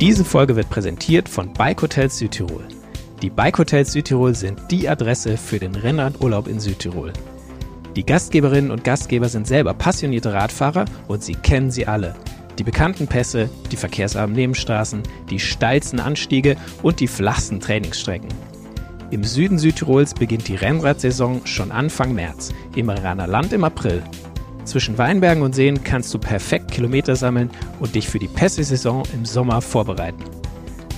Diese Folge wird präsentiert von Bike Hotels Südtirol. Die Bike Hotels Südtirol sind die Adresse für den Rennradurlaub in Südtirol. Die Gastgeberinnen und Gastgeber sind selber passionierte Radfahrer und sie kennen sie alle. Die bekannten Pässe, die verkehrsarmen Nebenstraßen, die steilsten Anstiege und die flachsten Trainingsstrecken. Im Süden Südtirols beginnt die Rennradsaison schon Anfang März, im Raner Land im April. Zwischen Weinbergen und Seen kannst du perfekt Kilometer sammeln und dich für die Pässe-Saison im Sommer vorbereiten.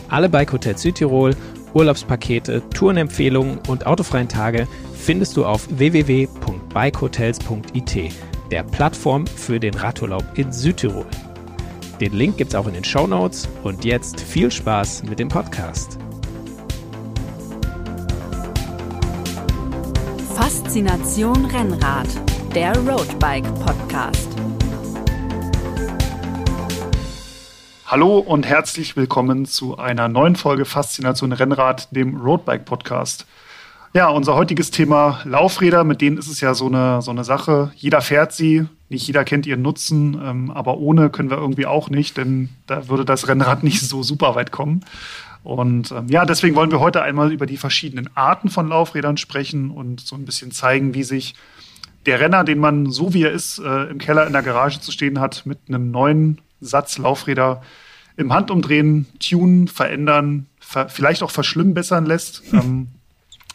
Alle Bike Hotels Südtirol, Urlaubspakete, Tourenempfehlungen und autofreien Tage findest du auf www.bikehotels.it, der Plattform für den Radurlaub in Südtirol. Den Link gibt's auch in den Show Notes und jetzt viel Spaß mit dem Podcast. Faszination Rennrad, der Roadbike Podcast. Hallo und herzlich willkommen zu einer neuen Folge Faszination Rennrad, dem Roadbike Podcast. Ja, unser heutiges Thema Laufräder, mit denen ist es ja so eine, so eine Sache. Jeder fährt sie, nicht jeder kennt ihren Nutzen, ähm, aber ohne können wir irgendwie auch nicht, denn da würde das Rennrad nicht so super weit kommen. Und ähm, ja, deswegen wollen wir heute einmal über die verschiedenen Arten von Laufrädern sprechen und so ein bisschen zeigen, wie sich der Renner, den man so wie er ist, äh, im Keller in der Garage zu stehen hat, mit einem neuen Satz Laufräder im Handumdrehen, tunen, verändern, ver vielleicht auch verschlimmbessern lässt, ähm,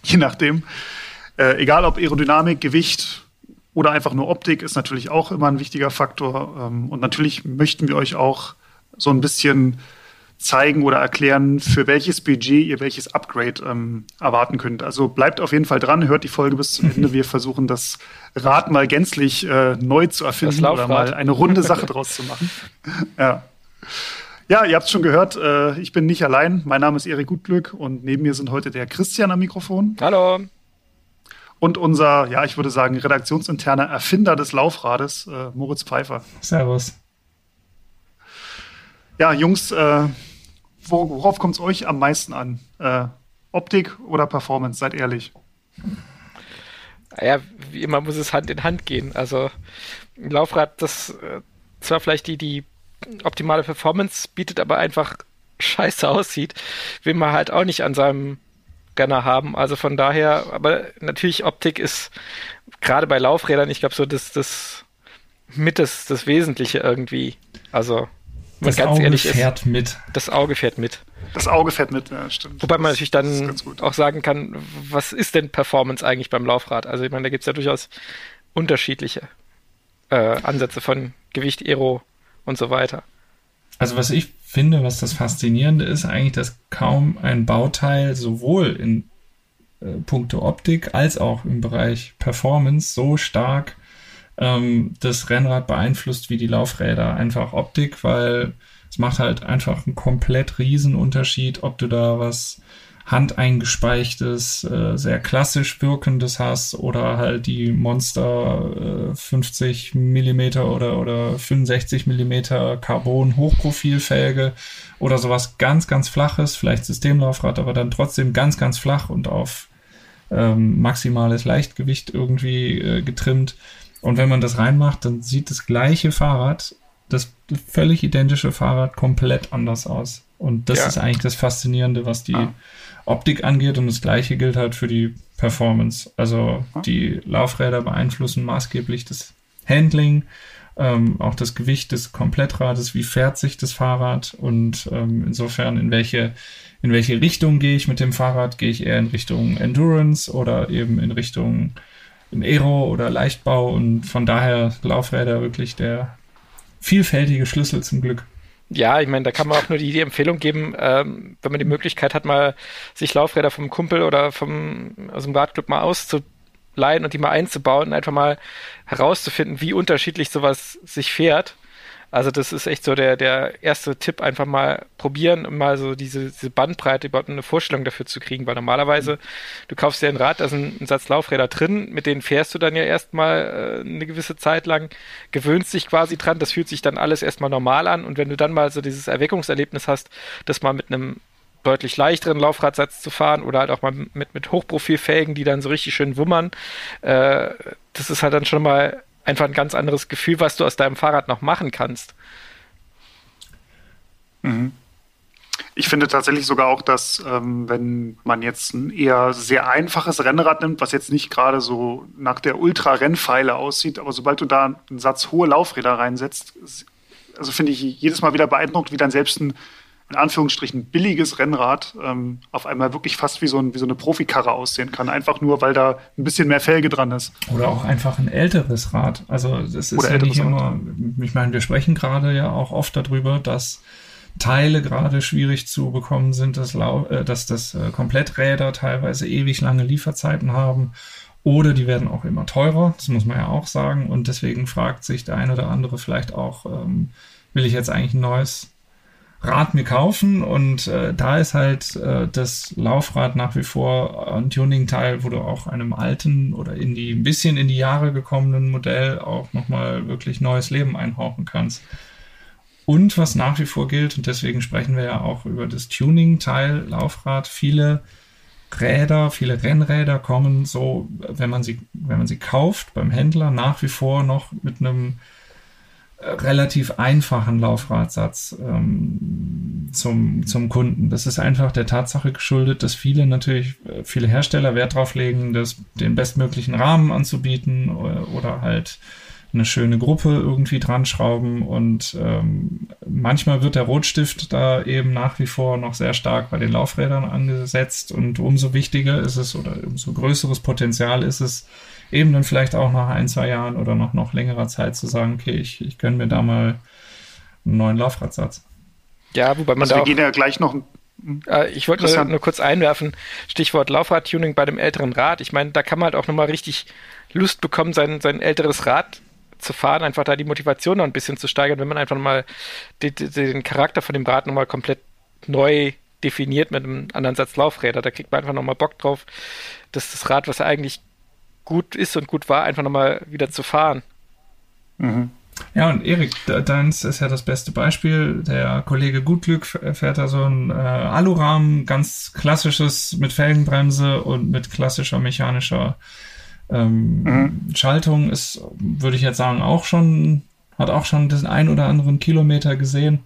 je nachdem. Äh, egal ob Aerodynamik, Gewicht oder einfach nur Optik, ist natürlich auch immer ein wichtiger Faktor. Ähm, und natürlich möchten wir euch auch so ein bisschen zeigen oder erklären, für welches Budget ihr welches Upgrade ähm, erwarten könnt. Also bleibt auf jeden Fall dran, hört die Folge bis zum Ende. Wir versuchen das Rad mal gänzlich äh, neu zu erfinden oder mal eine runde Sache draus zu machen. Ja. Ja, ihr habt es schon gehört, äh, ich bin nicht allein. Mein Name ist Erik Gutglück und neben mir sind heute der Christian am Mikrofon. Hallo. Und unser, ja, ich würde sagen, redaktionsinterner Erfinder des Laufrades, äh, Moritz Pfeiffer. Servus. Ja, Jungs, äh, worauf kommt es euch am meisten an? Äh, Optik oder Performance? Seid ehrlich. Ja, wie immer muss es Hand in Hand gehen. Also ein Laufrad, das äh, zwar vielleicht die, die optimale Performance bietet, aber einfach scheiße aussieht, will man halt auch nicht an seinem Gunner haben. Also von daher, aber natürlich Optik ist gerade bei Laufrädern, ich glaube so das, das mit das, das Wesentliche irgendwie. Also das ganz Auge ehrlich fährt ist, mit. Das Auge fährt mit. Das Auge fährt mit, ja, stimmt. Wobei man natürlich dann auch sagen kann, was ist denn Performance eigentlich beim Laufrad? Also ich meine, da gibt es ja durchaus unterschiedliche äh, Ansätze von Gewicht, Aero und so weiter. Also was ich finde, was das Faszinierende ist, eigentlich, dass kaum ein Bauteil sowohl in äh, puncto Optik als auch im Bereich Performance so stark ähm, das Rennrad beeinflusst wie die Laufräder. Einfach Optik, weil es macht halt einfach einen komplett riesen Unterschied, ob du da was handeingespeichtes, äh, sehr klassisch wirkendes hast oder halt die Monster äh, 50 Millimeter oder, oder 65 Millimeter Carbon Hochprofilfelge oder sowas ganz, ganz flaches, vielleicht Systemlaufrad, aber dann trotzdem ganz, ganz flach und auf ähm, maximales Leichtgewicht irgendwie äh, getrimmt. Und wenn man das reinmacht, dann sieht das gleiche Fahrrad, das völlig identische Fahrrad komplett anders aus. Und das ja. ist eigentlich das Faszinierende, was die ah. Optik angeht. Und das gleiche gilt halt für die Performance. Also ah. die Laufräder beeinflussen maßgeblich das Handling, ähm, auch das Gewicht des Komplettrades, wie fährt sich das Fahrrad und ähm, insofern in welche, in welche Richtung gehe ich mit dem Fahrrad? Gehe ich eher in Richtung Endurance oder eben in Richtung im Aero oder Leichtbau und von daher Laufräder wirklich der vielfältige Schlüssel zum Glück. Ja, ich meine, da kann man auch nur die, die Empfehlung geben, ähm, wenn man die Möglichkeit hat, mal sich Laufräder vom Kumpel oder vom aus dem Radclub mal auszuleihen und die mal einzubauen einfach mal herauszufinden, wie unterschiedlich sowas sich fährt. Also das ist echt so der, der erste Tipp, einfach mal probieren, um mal so diese, diese Bandbreite überhaupt eine Vorstellung dafür zu kriegen, weil normalerweise, du kaufst dir ein Rad, da ein, ein Satz Laufräder drin, mit denen fährst du dann ja erstmal äh, eine gewisse Zeit lang, gewöhnst dich quasi dran, das fühlt sich dann alles erstmal normal an und wenn du dann mal so dieses Erweckungserlebnis hast, das mal mit einem deutlich leichteren Laufradsatz zu fahren oder halt auch mal mit, mit Hochprofilfelgen, die dann so richtig schön wummern, äh, das ist halt dann schon mal einfach ein ganz anderes Gefühl, was du aus deinem Fahrrad noch machen kannst. Mhm. Ich finde tatsächlich sogar auch, dass ähm, wenn man jetzt ein eher sehr einfaches Rennrad nimmt, was jetzt nicht gerade so nach der Ultra-Rennpfeile aussieht, aber sobald du da einen Satz hohe Laufräder reinsetzt, also finde ich jedes Mal wieder beeindruckt, wie dann selbst ein in Anführungsstrichen billiges Rennrad ähm, auf einmal wirklich fast wie so, ein, wie so eine Profikarre aussehen kann. Einfach nur, weil da ein bisschen mehr Felge dran ist. Oder auch einfach ein älteres Rad. Also das ist Oder ja nicht immer, ich meine, wir sprechen gerade ja auch oft darüber, dass Teile gerade schwierig zu bekommen sind, dass, äh, dass das äh, Kompletträder teilweise ewig lange Lieferzeiten haben. Oder die werden auch immer teurer, das muss man ja auch sagen. Und deswegen fragt sich der eine oder andere vielleicht auch, ähm, will ich jetzt eigentlich ein neues Rad mir kaufen und äh, da ist halt äh, das Laufrad nach wie vor ein Tuning-Teil, wo du auch einem alten oder in die ein bisschen in die Jahre gekommenen Modell auch nochmal wirklich neues Leben einhauchen kannst. Und was nach wie vor gilt, und deswegen sprechen wir ja auch über das Tuning-Teil Laufrad, viele Räder, viele Rennräder kommen so, wenn man sie, wenn man sie kauft beim Händler, nach wie vor noch mit einem relativ einfachen Laufradsatz ähm, zum, zum Kunden. Das ist einfach der Tatsache geschuldet, dass viele natürlich, äh, viele Hersteller Wert darauf legen, das, den bestmöglichen Rahmen anzubieten oder, oder halt eine schöne Gruppe irgendwie dran schrauben und ähm, manchmal wird der Rotstift da eben nach wie vor noch sehr stark bei den Laufrädern angesetzt und umso wichtiger ist es oder umso größeres Potenzial ist es, eben dann vielleicht auch nach ein, zwei Jahren oder noch, noch längerer Zeit zu sagen, okay, ich, ich gönne mir da mal einen neuen Laufradsatz. Ja, wobei man also da wir gehen ja gleich noch äh, ich wollte nur, nur, kurz einwerfen, Stichwort Laufradtuning bei dem älteren Rad. Ich meine, da kann man halt auch nochmal richtig Lust bekommen, sein, sein älteres Rad zu fahren, einfach da die Motivation noch ein bisschen zu steigern, wenn man einfach mal den, den Charakter von dem Rad nochmal komplett neu definiert mit einem anderen Satz Laufräder. Da kriegt man einfach nochmal Bock drauf, dass das Rad, was eigentlich gut ist und gut war, einfach nochmal wieder zu fahren. Mhm. Ja, und Erik, deins ist ja das beste Beispiel. Der Kollege Gutglück fährt da so ein äh, Alurahmen, ganz klassisches mit Felgenbremse und mit klassischer mechanischer ähm, mhm. Schaltung. Ist, würde ich jetzt sagen, auch schon, hat auch schon den ein oder anderen Kilometer gesehen.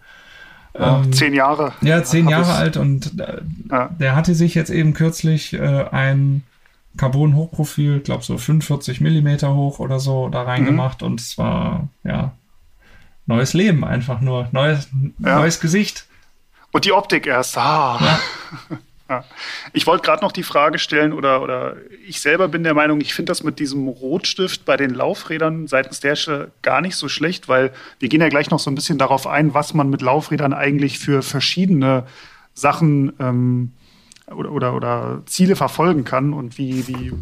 Ähm, zehn Jahre. Ja, zehn Jahre alt und äh, ja. der hatte sich jetzt eben kürzlich äh, ein Carbon-Hochprofil, glaube so 45 Millimeter hoch oder so da reingemacht mhm. und es war, ja, neues Leben einfach nur, neues, ja. neues Gesicht. Und die Optik erst, ah. Ja. Ja. Ich wollte gerade noch die Frage stellen, oder, oder ich selber bin der Meinung, ich finde das mit diesem Rotstift bei den Laufrädern seitens der Hersteller gar nicht so schlecht, weil wir gehen ja gleich noch so ein bisschen darauf ein, was man mit Laufrädern eigentlich für verschiedene Sachen ähm, oder, oder, oder Ziele verfolgen kann und wie, wie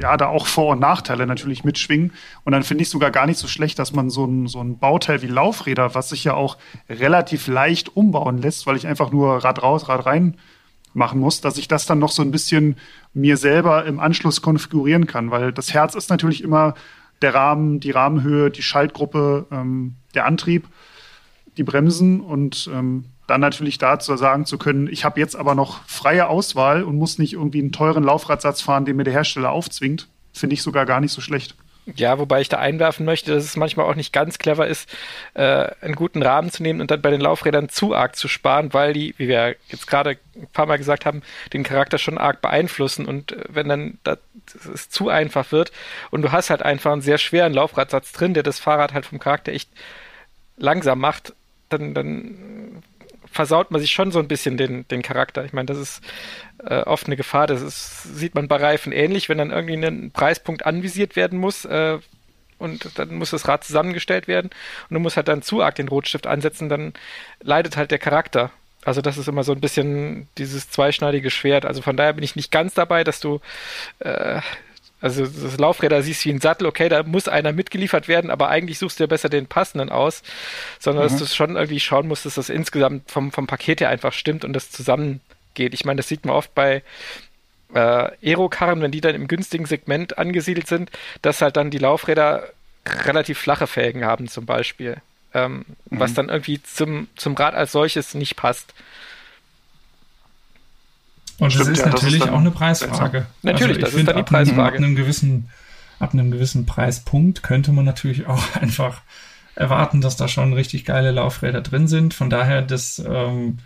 ja, da auch Vor- und Nachteile natürlich mitschwingen. Und dann finde ich sogar gar nicht so schlecht, dass man so ein, so ein Bauteil wie Laufräder, was sich ja auch relativ leicht umbauen lässt, weil ich einfach nur Rad raus, Rad rein machen muss, dass ich das dann noch so ein bisschen mir selber im Anschluss konfigurieren kann, weil das Herz ist natürlich immer der Rahmen, die Rahmenhöhe, die Schaltgruppe, ähm, der Antrieb, die Bremsen und ähm, dann natürlich dazu sagen zu können, ich habe jetzt aber noch freie Auswahl und muss nicht irgendwie einen teuren Laufradsatz fahren, den mir der Hersteller aufzwingt, finde ich sogar gar nicht so schlecht. Ja, wobei ich da einwerfen möchte, dass es manchmal auch nicht ganz clever ist, äh, einen guten Rahmen zu nehmen und dann bei den Laufrädern zu arg zu sparen, weil die, wie wir jetzt gerade ein paar Mal gesagt haben, den Charakter schon arg beeinflussen. Und äh, wenn dann das, es zu einfach wird und du hast halt einfach einen sehr schweren Laufradsatz drin, der das Fahrrad halt vom Charakter echt langsam macht, dann, dann versaut man sich schon so ein bisschen den, den Charakter. Ich meine, das ist äh, oft eine Gefahr. Das ist, sieht man bei Reifen ähnlich, wenn dann irgendwie ein Preispunkt anvisiert werden muss. Äh, und dann muss das Rad zusammengestellt werden und du musst halt dann zu arg den Rotstift ansetzen, dann leidet halt der Charakter. Also das ist immer so ein bisschen dieses zweischneidige Schwert. Also von daher bin ich nicht ganz dabei, dass du äh, also das Laufräder siehst wie ein Sattel, okay, da muss einer mitgeliefert werden, aber eigentlich suchst du ja besser den passenden aus, sondern mhm. dass du schon irgendwie schauen musst, dass das insgesamt vom, vom Paket her einfach stimmt und das zusammengeht. Ich meine, das sieht man oft bei äh, Aerokarren, wenn die dann im günstigen Segment angesiedelt sind, dass halt dann die Laufräder relativ flache Felgen haben zum Beispiel, ähm, mhm. was dann irgendwie zum, zum Rad als solches nicht passt. Und Stimmt, das ist ja, natürlich das ist auch eine Preisfrage. Natürlich, also das ist dann die Preisfrage. Ab einem, gewissen, ab einem gewissen Preispunkt könnte man natürlich auch einfach erwarten, dass da schon richtig geile Laufräder drin sind. Von daher, das, ähm,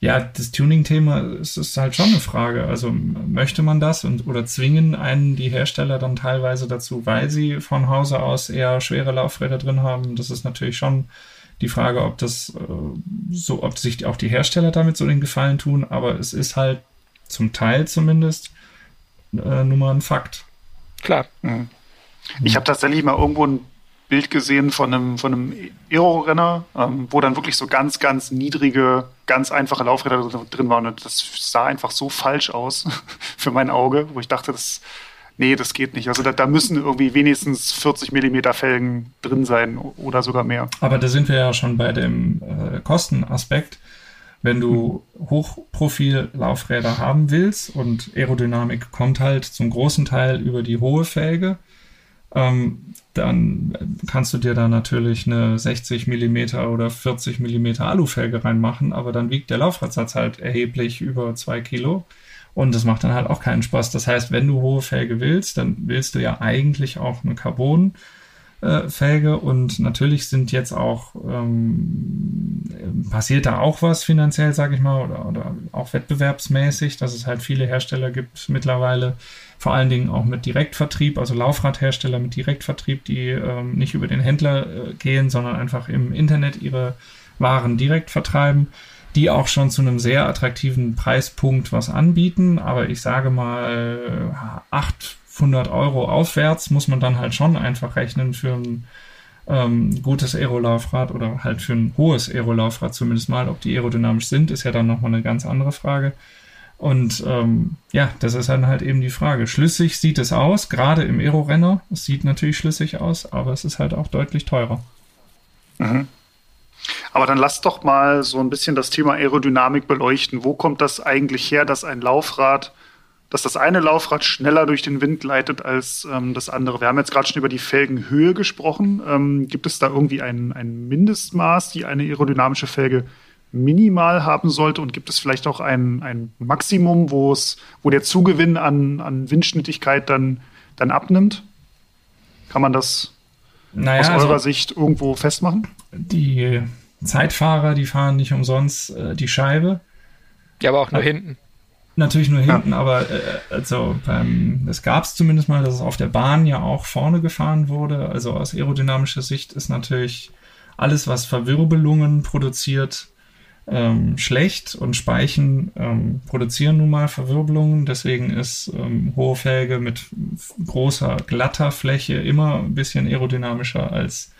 ja, das Tuning-Thema ist, ist halt schon eine Frage. Also möchte man das und oder zwingen einen die Hersteller dann teilweise dazu, weil sie von Hause aus eher schwere Laufräder drin haben? Das ist natürlich schon die Frage, ob das äh, so, ob sich auch die Hersteller damit so den Gefallen tun, aber es ist halt zum Teil zumindest äh, nur mal ein Fakt. Klar. Mhm. Ich habe tatsächlich mal irgendwo ein Bild gesehen von einem, von einem Aero-Renner, ähm, wo dann wirklich so ganz, ganz niedrige, ganz einfache Laufräder drin waren. Und das sah einfach so falsch aus für mein Auge, wo ich dachte, das, nee, das geht nicht. Also da, da müssen irgendwie wenigstens 40 Millimeter Felgen drin sein oder sogar mehr. Aber da sind wir ja schon bei dem äh, Kostenaspekt. Wenn du Hochprofil-Laufräder haben willst und Aerodynamik kommt halt zum großen Teil über die hohe Felge, ähm, dann kannst du dir da natürlich eine 60 mm oder 40 mm Alufelge reinmachen, aber dann wiegt der Laufradsatz halt erheblich über zwei Kilo. Und das macht dann halt auch keinen Spaß. Das heißt, wenn du hohe Felge willst, dann willst du ja eigentlich auch eine Carbon Felge und natürlich sind jetzt auch ähm, passiert da auch was finanziell, sage ich mal, oder, oder auch wettbewerbsmäßig, dass es halt viele Hersteller gibt mittlerweile, vor allen Dingen auch mit Direktvertrieb, also Laufradhersteller mit Direktvertrieb, die ähm, nicht über den Händler äh, gehen, sondern einfach im Internet ihre Waren direkt vertreiben, die auch schon zu einem sehr attraktiven Preispunkt was anbieten. Aber ich sage mal, acht 500 Euro aufwärts muss man dann halt schon einfach rechnen für ein ähm, gutes Aerolaufrad oder halt für ein hohes Aerolaufrad zumindest mal. Ob die aerodynamisch sind, ist ja dann nochmal eine ganz andere Frage. Und ähm, ja, das ist dann halt eben die Frage. Schlüssig sieht es aus, gerade im Aero-Renner. Es sieht natürlich schlüssig aus, aber es ist halt auch deutlich teurer. Mhm. Aber dann lass doch mal so ein bisschen das Thema Aerodynamik beleuchten. Wo kommt das eigentlich her, dass ein Laufrad dass das eine Laufrad schneller durch den Wind gleitet als ähm, das andere. Wir haben jetzt gerade schon über die Felgenhöhe gesprochen. Ähm, gibt es da irgendwie ein, ein Mindestmaß, die eine aerodynamische Felge minimal haben sollte? Und gibt es vielleicht auch ein, ein Maximum, wo es, wo der Zugewinn an, an Windschnittigkeit dann, dann abnimmt? Kann man das naja, aus eurer also, Sicht irgendwo festmachen? Die Zeitfahrer, die fahren nicht umsonst äh, die Scheibe. Ja, aber auch nur hinten. Natürlich nur hinten, ja. aber äh, also beim, es gab es zumindest mal, dass es auf der Bahn ja auch vorne gefahren wurde. Also aus aerodynamischer Sicht ist natürlich alles, was Verwirbelungen produziert, ähm, schlecht und Speichen ähm, produzieren nun mal Verwirbelungen. Deswegen ist ähm, hohe Felge mit großer, glatter Fläche immer ein bisschen aerodynamischer als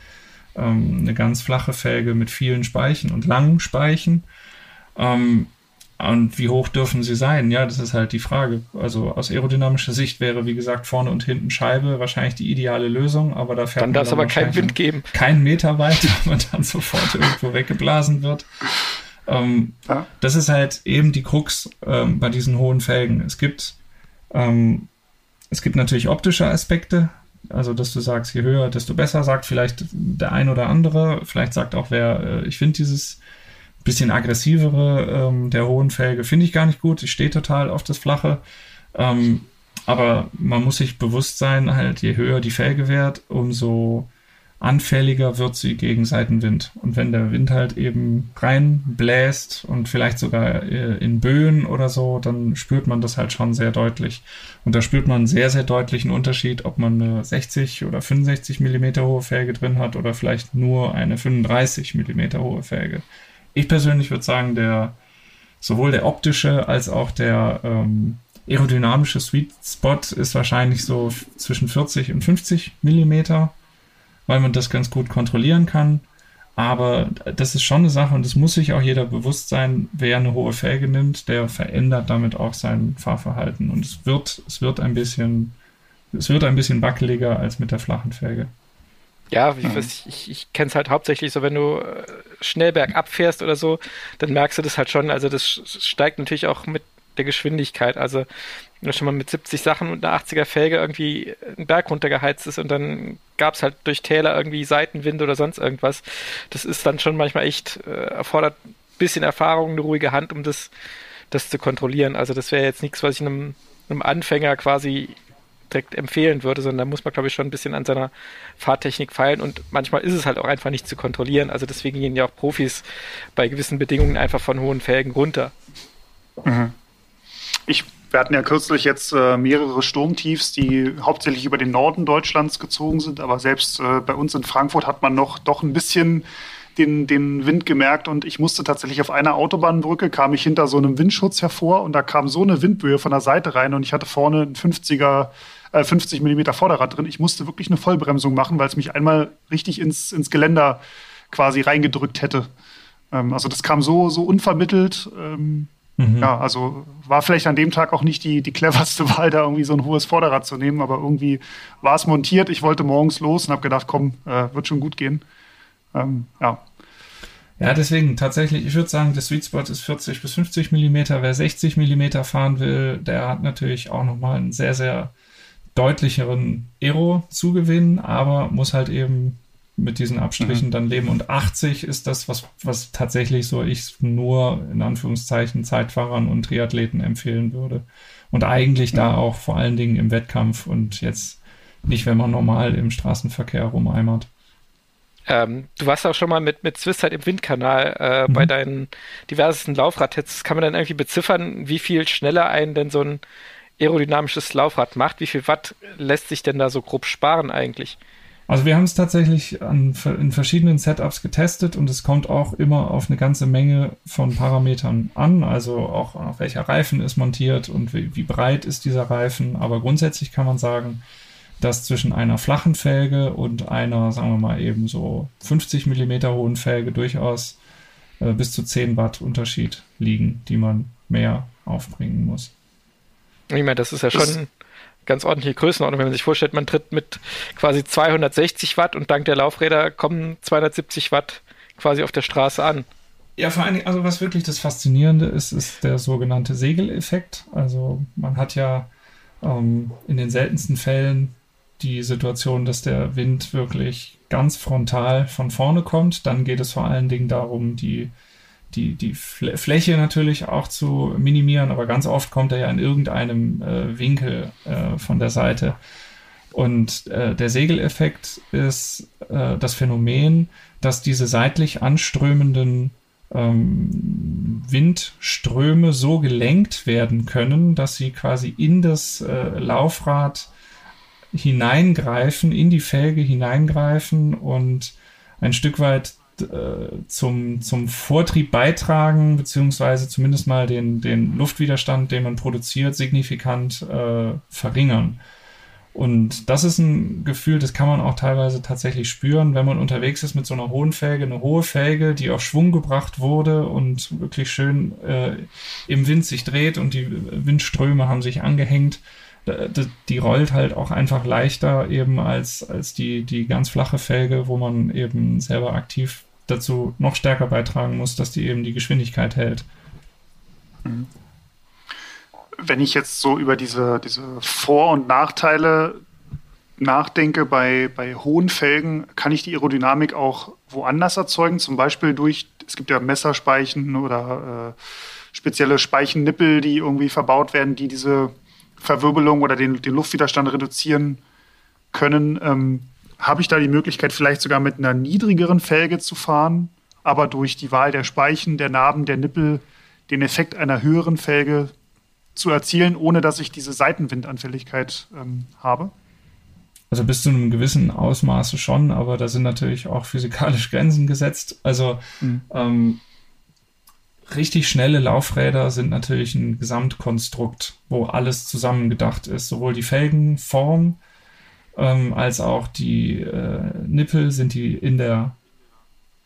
ähm, eine ganz flache Felge mit vielen Speichen und langen Speichen. Ähm, und wie hoch dürfen sie sein? Ja, das ist halt die Frage. Also aus aerodynamischer Sicht wäre, wie gesagt, vorne und hinten Scheibe wahrscheinlich die ideale Lösung, aber da fährt dann darf es aber keinen Wind geben. Keinen Meter weit, weil man dann sofort irgendwo weggeblasen wird. Ähm, ja. Das ist halt eben die Krux ähm, bei diesen hohen Felgen. Es gibt, ähm, es gibt natürlich optische Aspekte, also dass du sagst, je höher, desto besser, sagt vielleicht der ein oder andere, vielleicht sagt auch wer, äh, ich finde dieses bisschen aggressivere ähm, der hohen Felge finde ich gar nicht gut. Ich stehe total auf das Flache. Ähm, aber man muss sich bewusst sein, halt, je höher die Felge wird, umso anfälliger wird sie gegen Seitenwind. Und wenn der Wind halt eben reinbläst und vielleicht sogar äh, in Böen oder so, dann spürt man das halt schon sehr deutlich. Und da spürt man einen sehr, sehr deutlichen Unterschied, ob man eine 60 oder 65 Millimeter hohe Felge drin hat oder vielleicht nur eine 35 Millimeter hohe Felge. Ich persönlich würde sagen, der sowohl der optische als auch der ähm, aerodynamische Sweet Spot ist wahrscheinlich so zwischen 40 und 50 Millimeter, weil man das ganz gut kontrollieren kann. Aber das ist schon eine Sache und es muss sich auch jeder bewusst sein, wer eine hohe Felge nimmt, der verändert damit auch sein Fahrverhalten. Und es wird, es wird ein bisschen, es wird ein bisschen wackeliger als mit der flachen Felge. Ja, ich, mhm. ich, ich kenne es halt hauptsächlich so, wenn du äh, schnell bergab fährst oder so, dann merkst du das halt schon. Also das steigt natürlich auch mit der Geschwindigkeit. Also wenn schon mal mit 70 Sachen und einer 80er Felge irgendwie einen Berg runtergeheizt ist und dann gab es halt durch Täler irgendwie Seitenwind oder sonst irgendwas, das ist dann schon manchmal echt, äh, erfordert ein bisschen Erfahrung, eine ruhige Hand, um das, das zu kontrollieren. Also das wäre jetzt nichts, was ich einem, einem Anfänger quasi direkt empfehlen würde, sondern da muss man, glaube ich, schon ein bisschen an seiner Fahrtechnik feilen und manchmal ist es halt auch einfach nicht zu kontrollieren. Also deswegen gehen ja auch Profis bei gewissen Bedingungen einfach von hohen Felgen runter. Mhm. Ich wir hatten ja kürzlich jetzt äh, mehrere Sturmtiefs, die hauptsächlich über den Norden Deutschlands gezogen sind, aber selbst äh, bei uns in Frankfurt hat man noch doch ein bisschen den, den Wind gemerkt und ich musste tatsächlich auf einer Autobahnbrücke, kam ich hinter so einem Windschutz hervor und da kam so eine Windböe von der Seite rein und ich hatte vorne ein 50er, äh, 50 mm Vorderrad drin. Ich musste wirklich eine Vollbremsung machen, weil es mich einmal richtig ins, ins Geländer quasi reingedrückt hätte. Ähm, also das kam so, so unvermittelt. Ähm, Mhm. Ja, also war vielleicht an dem Tag auch nicht die, die cleverste Wahl, da irgendwie so ein hohes Vorderrad zu nehmen, aber irgendwie war es montiert. Ich wollte morgens los und habe gedacht, komm, äh, wird schon gut gehen. Ähm, ja. Ja, deswegen tatsächlich, ich würde sagen, der Sweet Spot ist 40 bis 50 Millimeter. Wer 60 Millimeter fahren will, der hat natürlich auch nochmal einen sehr, sehr deutlicheren Aero-Zugewinn, aber muss halt eben mit diesen Abstrichen mhm. dann leben. Und 80 ist das, was, was tatsächlich so ich nur in Anführungszeichen Zeitfahrern und Triathleten empfehlen würde. Und eigentlich mhm. da auch vor allen Dingen im Wettkampf und jetzt nicht, wenn man normal im Straßenverkehr rumeimert. Ähm, du warst auch schon mal mit, mit Swiss im Windkanal äh, mhm. bei deinen diversesten Laufradtests. Kann man dann irgendwie beziffern, wie viel schneller einen denn so ein aerodynamisches Laufrad macht? Wie viel Watt lässt sich denn da so grob sparen eigentlich? Also wir haben es tatsächlich an, in verschiedenen Setups getestet und es kommt auch immer auf eine ganze Menge von Parametern an, also auch auf welcher Reifen ist montiert und wie, wie breit ist dieser Reifen. Aber grundsätzlich kann man sagen, dass zwischen einer flachen Felge und einer, sagen wir mal eben so 50 Millimeter hohen Felge durchaus äh, bis zu 10 Watt Unterschied liegen, die man mehr aufbringen muss. Ich meine, das ist ja schon ganz ordentliche Größenordnung, wenn man sich vorstellt, man tritt mit quasi 260 Watt und dank der Laufräder kommen 270 Watt quasi auf der Straße an. Ja, vor allen Dingen, also was wirklich das Faszinierende ist, ist der sogenannte Segeleffekt. Also man hat ja ähm, in den seltensten Fällen die Situation, dass der Wind wirklich ganz frontal von vorne kommt. Dann geht es vor allen Dingen darum, die die, die Fläche natürlich auch zu minimieren, aber ganz oft kommt er ja in irgendeinem äh, Winkel äh, von der Seite. Und äh, der Segeleffekt ist äh, das Phänomen, dass diese seitlich anströmenden ähm, Windströme so gelenkt werden können, dass sie quasi in das äh, Laufrad hineingreifen, in die Felge hineingreifen und ein Stück weit äh, zum, zum Vortrieb beitragen, beziehungsweise zumindest mal den, den Luftwiderstand, den man produziert, signifikant äh, verringern. Und das ist ein Gefühl, das kann man auch teilweise tatsächlich spüren, wenn man unterwegs ist mit so einer hohen Felge, eine hohe Felge, die auf Schwung gebracht wurde und wirklich schön äh, im Wind sich dreht und die Windströme haben sich angehängt die rollt halt auch einfach leichter eben als, als die, die ganz flache Felge, wo man eben selber aktiv dazu noch stärker beitragen muss, dass die eben die Geschwindigkeit hält. Mhm. Wenn ich jetzt so über diese, diese Vor- und Nachteile nachdenke bei, bei hohen Felgen, kann ich die Aerodynamik auch woanders erzeugen, zum Beispiel durch, es gibt ja Messerspeichen oder äh, spezielle Speichennippel, die irgendwie verbaut werden, die diese Verwirbelung oder den, den Luftwiderstand reduzieren können. Ähm, habe ich da die Möglichkeit, vielleicht sogar mit einer niedrigeren Felge zu fahren, aber durch die Wahl der Speichen, der Narben, der Nippel den Effekt einer höheren Felge zu erzielen, ohne dass ich diese Seitenwindanfälligkeit ähm, habe? Also bis zu einem gewissen Ausmaße schon, aber da sind natürlich auch physikalische Grenzen gesetzt. Also mhm. ähm, richtig schnelle Laufräder sind natürlich ein Gesamtkonstrukt, wo alles zusammengedacht ist. Sowohl die Felgenform, ähm, als auch die äh, Nippel, sind die in der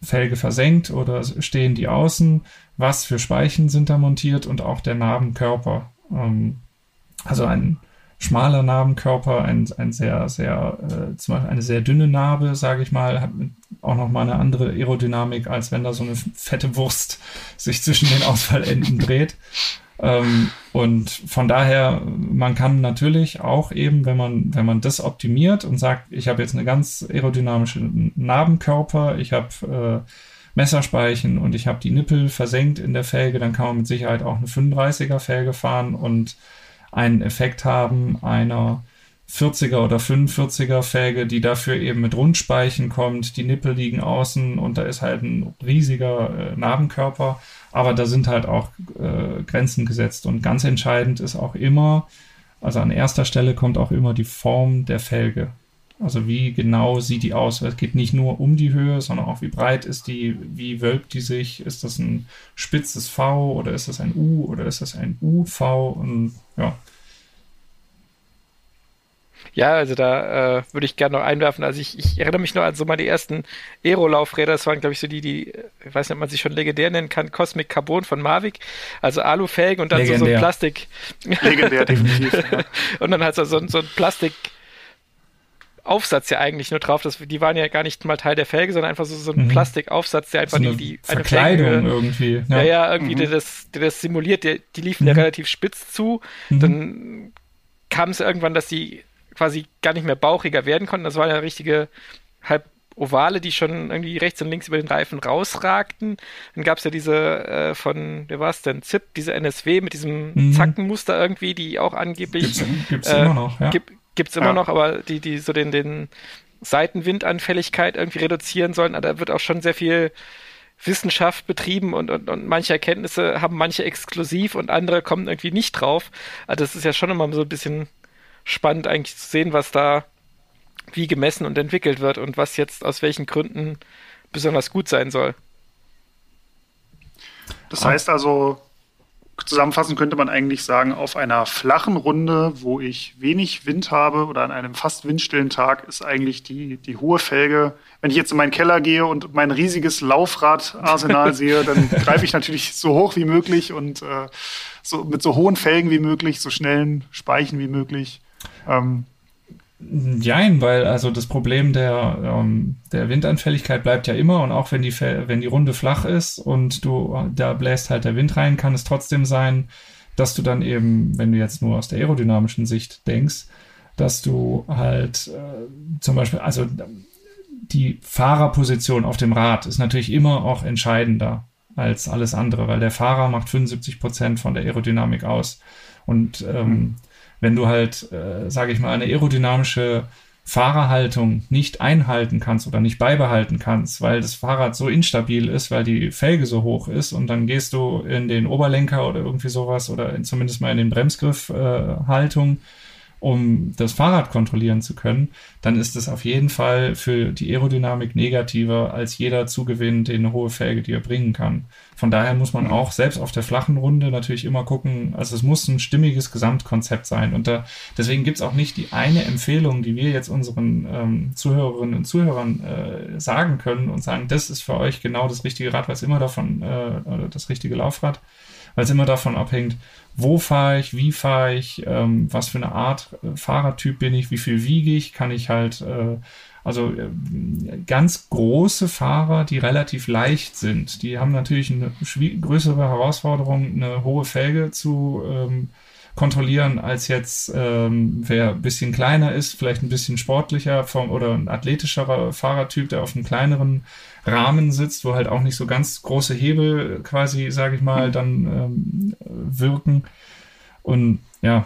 Felge versenkt oder stehen die außen? Was für Speichen sind da montiert und auch der Narbenkörper? Ähm, also ein schmaler Narbenkörper, ein, ein sehr, sehr, äh, zum Beispiel eine sehr dünne Narbe, sage ich mal, hat auch nochmal eine andere Aerodynamik, als wenn da so eine fette Wurst sich zwischen den Ausfallenden dreht. Ähm, und von daher, man kann natürlich auch eben, wenn man, wenn man das optimiert und sagt, ich habe jetzt eine ganz aerodynamische Narbenkörper, ich habe äh, Messerspeichen und ich habe die Nippel versenkt in der Felge, dann kann man mit Sicherheit auch eine 35er Felge fahren und einen Effekt haben einer 40er oder 45er Felge, die dafür eben mit Rundspeichen kommt. Die Nippel liegen außen und da ist halt ein riesiger äh, Narbenkörper. Aber da sind halt auch äh, Grenzen gesetzt. Und ganz entscheidend ist auch immer, also an erster Stelle kommt auch immer die Form der Felge. Also wie genau sieht die aus? Es geht nicht nur um die Höhe, sondern auch wie breit ist die, wie wölbt die sich? Ist das ein spitzes V oder ist das ein U oder ist das ein UV? Und ja. Ja, also da äh, würde ich gerne noch einwerfen. Also ich, ich erinnere mich noch an so mal die ersten Aero-Laufräder. Das waren, glaube ich, so die, die, ich weiß nicht, ob man sie schon legendär nennen kann, Cosmic Carbon von Mavic. Also Alufelgen und dann so, so ein Plastik. Legendär, definitiv. Ja. und dann halt so, so, so ein Plastik. Aufsatz ja eigentlich nur drauf. Das, die waren ja gar nicht mal Teil der Felge, sondern einfach so, so ein mhm. Plastikaufsatz, der einfach so die, die eine Verkleidung Felge, irgendwie. Ja, ja, ja irgendwie, mhm. der, das, der das simuliert. Der, die liefen mhm. ja relativ spitz zu. Mhm. Dann kam es irgendwann, dass die quasi gar nicht mehr bauchiger werden konnten. Das waren ja richtige halb Ovale, die schon irgendwie rechts und links über den Reifen rausragten. Dann gab es ja diese äh, von, wer war es denn, ZIP, diese NSW mit diesem mhm. Zackenmuster irgendwie, die auch angeblich gibt's, gibt's äh, immer noch, ja. Gibt, gibt's immer ja. noch, aber die, die so den, den Seitenwindanfälligkeit irgendwie reduzieren sollen. Da wird auch schon sehr viel Wissenschaft betrieben und, und, und manche Erkenntnisse haben manche exklusiv und andere kommen irgendwie nicht drauf. Also das ist ja schon immer so ein bisschen spannend eigentlich zu sehen, was da wie gemessen und entwickelt wird und was jetzt aus welchen Gründen besonders gut sein soll. Das heißt also, zusammenfassend könnte man eigentlich sagen, auf einer flachen Runde, wo ich wenig Wind habe oder an einem fast windstillen Tag, ist eigentlich die, die hohe Felge. Wenn ich jetzt in meinen Keller gehe und mein riesiges Laufradarsenal sehe, dann greife ich natürlich so hoch wie möglich und äh, so, mit so hohen Felgen wie möglich, so schnellen Speichen wie möglich. Ähm, Jein, weil also das Problem der, ähm, der Windanfälligkeit bleibt ja immer und auch wenn die, wenn die Runde flach ist und du da bläst halt der Wind rein, kann es trotzdem sein, dass du dann eben, wenn du jetzt nur aus der aerodynamischen Sicht denkst, dass du halt äh, zum Beispiel, also die Fahrerposition auf dem Rad ist natürlich immer auch entscheidender als alles andere, weil der Fahrer macht 75 Prozent von der Aerodynamik aus und ähm, mhm wenn du halt, äh, sage ich mal, eine aerodynamische Fahrerhaltung nicht einhalten kannst oder nicht beibehalten kannst, weil das Fahrrad so instabil ist, weil die Felge so hoch ist und dann gehst du in den Oberlenker oder irgendwie sowas oder in, zumindest mal in den Bremsgriffhaltung äh, um das Fahrrad kontrollieren zu können, dann ist es auf jeden Fall für die Aerodynamik negativer als jeder Zugewinn, den eine hohe Felge dir bringen kann. Von daher muss man auch selbst auf der flachen Runde natürlich immer gucken, also es muss ein stimmiges Gesamtkonzept sein. Und da, deswegen gibt's auch nicht die eine Empfehlung, die wir jetzt unseren ähm, Zuhörerinnen und Zuhörern äh, sagen können und sagen, das ist für euch genau das richtige Rad, es immer davon, äh, das richtige Laufrad, weil es immer davon abhängt, wo fahre ich, wie fahre ich, ähm, was für eine Art äh, Fahrertyp bin ich, wie viel wiege ich, kann ich halt, äh, also äh, ganz große Fahrer, die relativ leicht sind, die haben natürlich eine größere Herausforderung, eine hohe Felge zu ähm, kontrollieren, als jetzt ähm, wer ein bisschen kleiner ist, vielleicht ein bisschen sportlicher vom, oder ein athletischerer Fahrertyp, der auf einem kleineren Rahmen sitzt, wo halt auch nicht so ganz große Hebel quasi, sage ich mal, dann ähm, wirken. Und ja.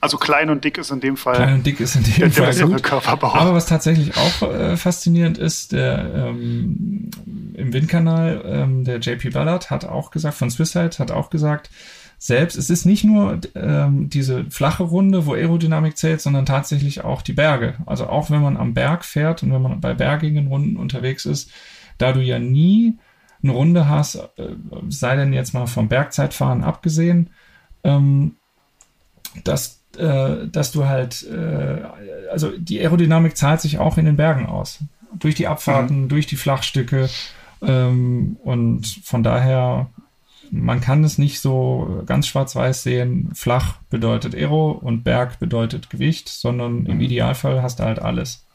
Also klein und dick ist in dem Fall. Klein und dick ist in dem der, Fall gut. Körperbau. Aber was tatsächlich auch äh, faszinierend ist, der ähm, im Windkanal, ähm, der JP Ballard hat auch gesagt, von Swisside hat auch gesagt, selbst. Es ist nicht nur ähm, diese flache Runde, wo Aerodynamik zählt, sondern tatsächlich auch die Berge. Also auch wenn man am Berg fährt und wenn man bei bergigen Runden unterwegs ist, da du ja nie eine Runde hast, äh, sei denn jetzt mal vom Bergzeitfahren abgesehen, ähm, dass, äh, dass du halt, äh, also die Aerodynamik zahlt sich auch in den Bergen aus. Durch die Abfahrten, mhm. durch die Flachstücke. Ähm, und von daher man kann es nicht so ganz schwarz-weiß sehen, flach bedeutet Aero und Berg bedeutet Gewicht, sondern im mhm. Idealfall hast du halt alles.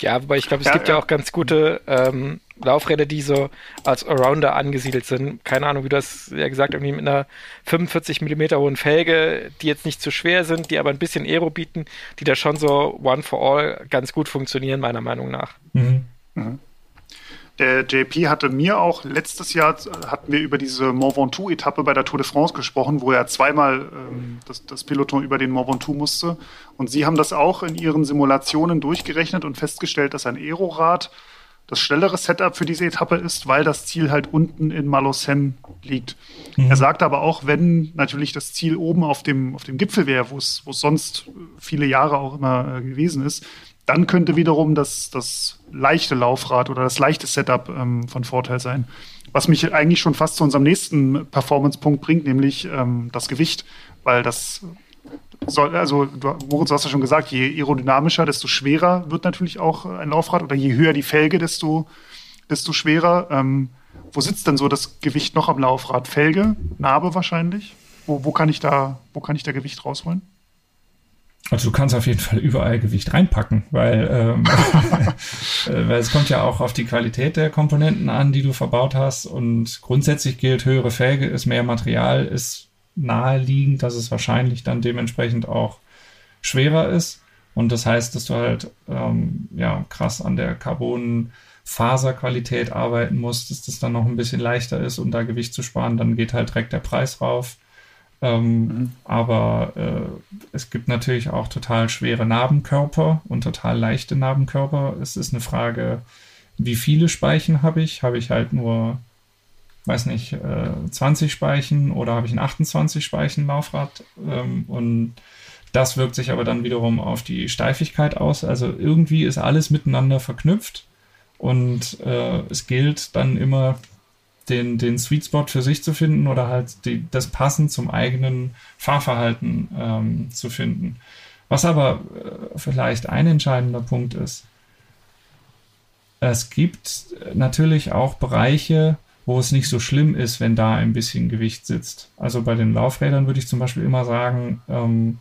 Ja, wobei ich glaube, es ja, gibt ja. ja auch ganz gute ähm, Laufräder, die so als Arounder angesiedelt sind. Keine Ahnung, wie du das ja gesagt, irgendwie mit einer 45 mm hohen Felge, die jetzt nicht zu schwer sind, die aber ein bisschen Aero bieten, die da schon so one for all ganz gut funktionieren, meiner Meinung nach. Mhm. Mhm. Der JP hatte mir auch letztes Jahr hatten wir über diese Mont Ventoux-Etappe bei der Tour de France gesprochen, wo er zweimal ähm, das, das Peloton über den Mont Ventoux musste. Und Sie haben das auch in Ihren Simulationen durchgerechnet und festgestellt, dass ein Aerorad das schnellere Setup für diese Etappe ist, weil das Ziel halt unten in Malocène liegt. Mhm. Er sagt aber auch, wenn natürlich das Ziel oben auf dem, auf dem Gipfel wäre, wo es sonst viele Jahre auch immer äh, gewesen ist, dann könnte wiederum das, das leichte Laufrad oder das leichte Setup ähm, von Vorteil sein. Was mich eigentlich schon fast zu unserem nächsten Performance-Punkt bringt, nämlich ähm, das Gewicht, weil das soll, also du, Moritz, du hast ja schon gesagt, je aerodynamischer, desto schwerer wird natürlich auch ein Laufrad oder je höher die Felge, desto, desto schwerer. Ähm, wo sitzt denn so das Gewicht noch am Laufrad? Felge, Narbe wahrscheinlich? Wo, wo, kann ich da, wo kann ich da Gewicht rausholen? Also du kannst auf jeden Fall überall Gewicht reinpacken, weil, ähm, äh, weil es kommt ja auch auf die Qualität der Komponenten an, die du verbaut hast. Und grundsätzlich gilt, höhere Felge ist mehr Material, ist naheliegend, dass es wahrscheinlich dann dementsprechend auch schwerer ist. Und das heißt, dass du halt ähm, ja krass an der Carbon-Faserqualität arbeiten musst, dass das dann noch ein bisschen leichter ist, um da Gewicht zu sparen. Dann geht halt direkt der Preis rauf. Ähm, mhm. Aber äh, es gibt natürlich auch total schwere Narbenkörper und total leichte Narbenkörper. Es ist eine Frage, wie viele Speichen habe ich? Habe ich halt nur weiß nicht, äh, 20 Speichen oder habe ich ein 28 Speichen Laufrad ähm, und das wirkt sich aber dann wiederum auf die Steifigkeit aus. Also irgendwie ist alles miteinander verknüpft und äh, es gilt dann immer den, den Sweet Spot für sich zu finden oder halt die, das Passen zum eigenen Fahrverhalten ähm, zu finden. Was aber äh, vielleicht ein entscheidender Punkt ist, es gibt natürlich auch Bereiche, wo es nicht so schlimm ist, wenn da ein bisschen Gewicht sitzt. Also bei den Laufrädern würde ich zum Beispiel immer sagen, ähm,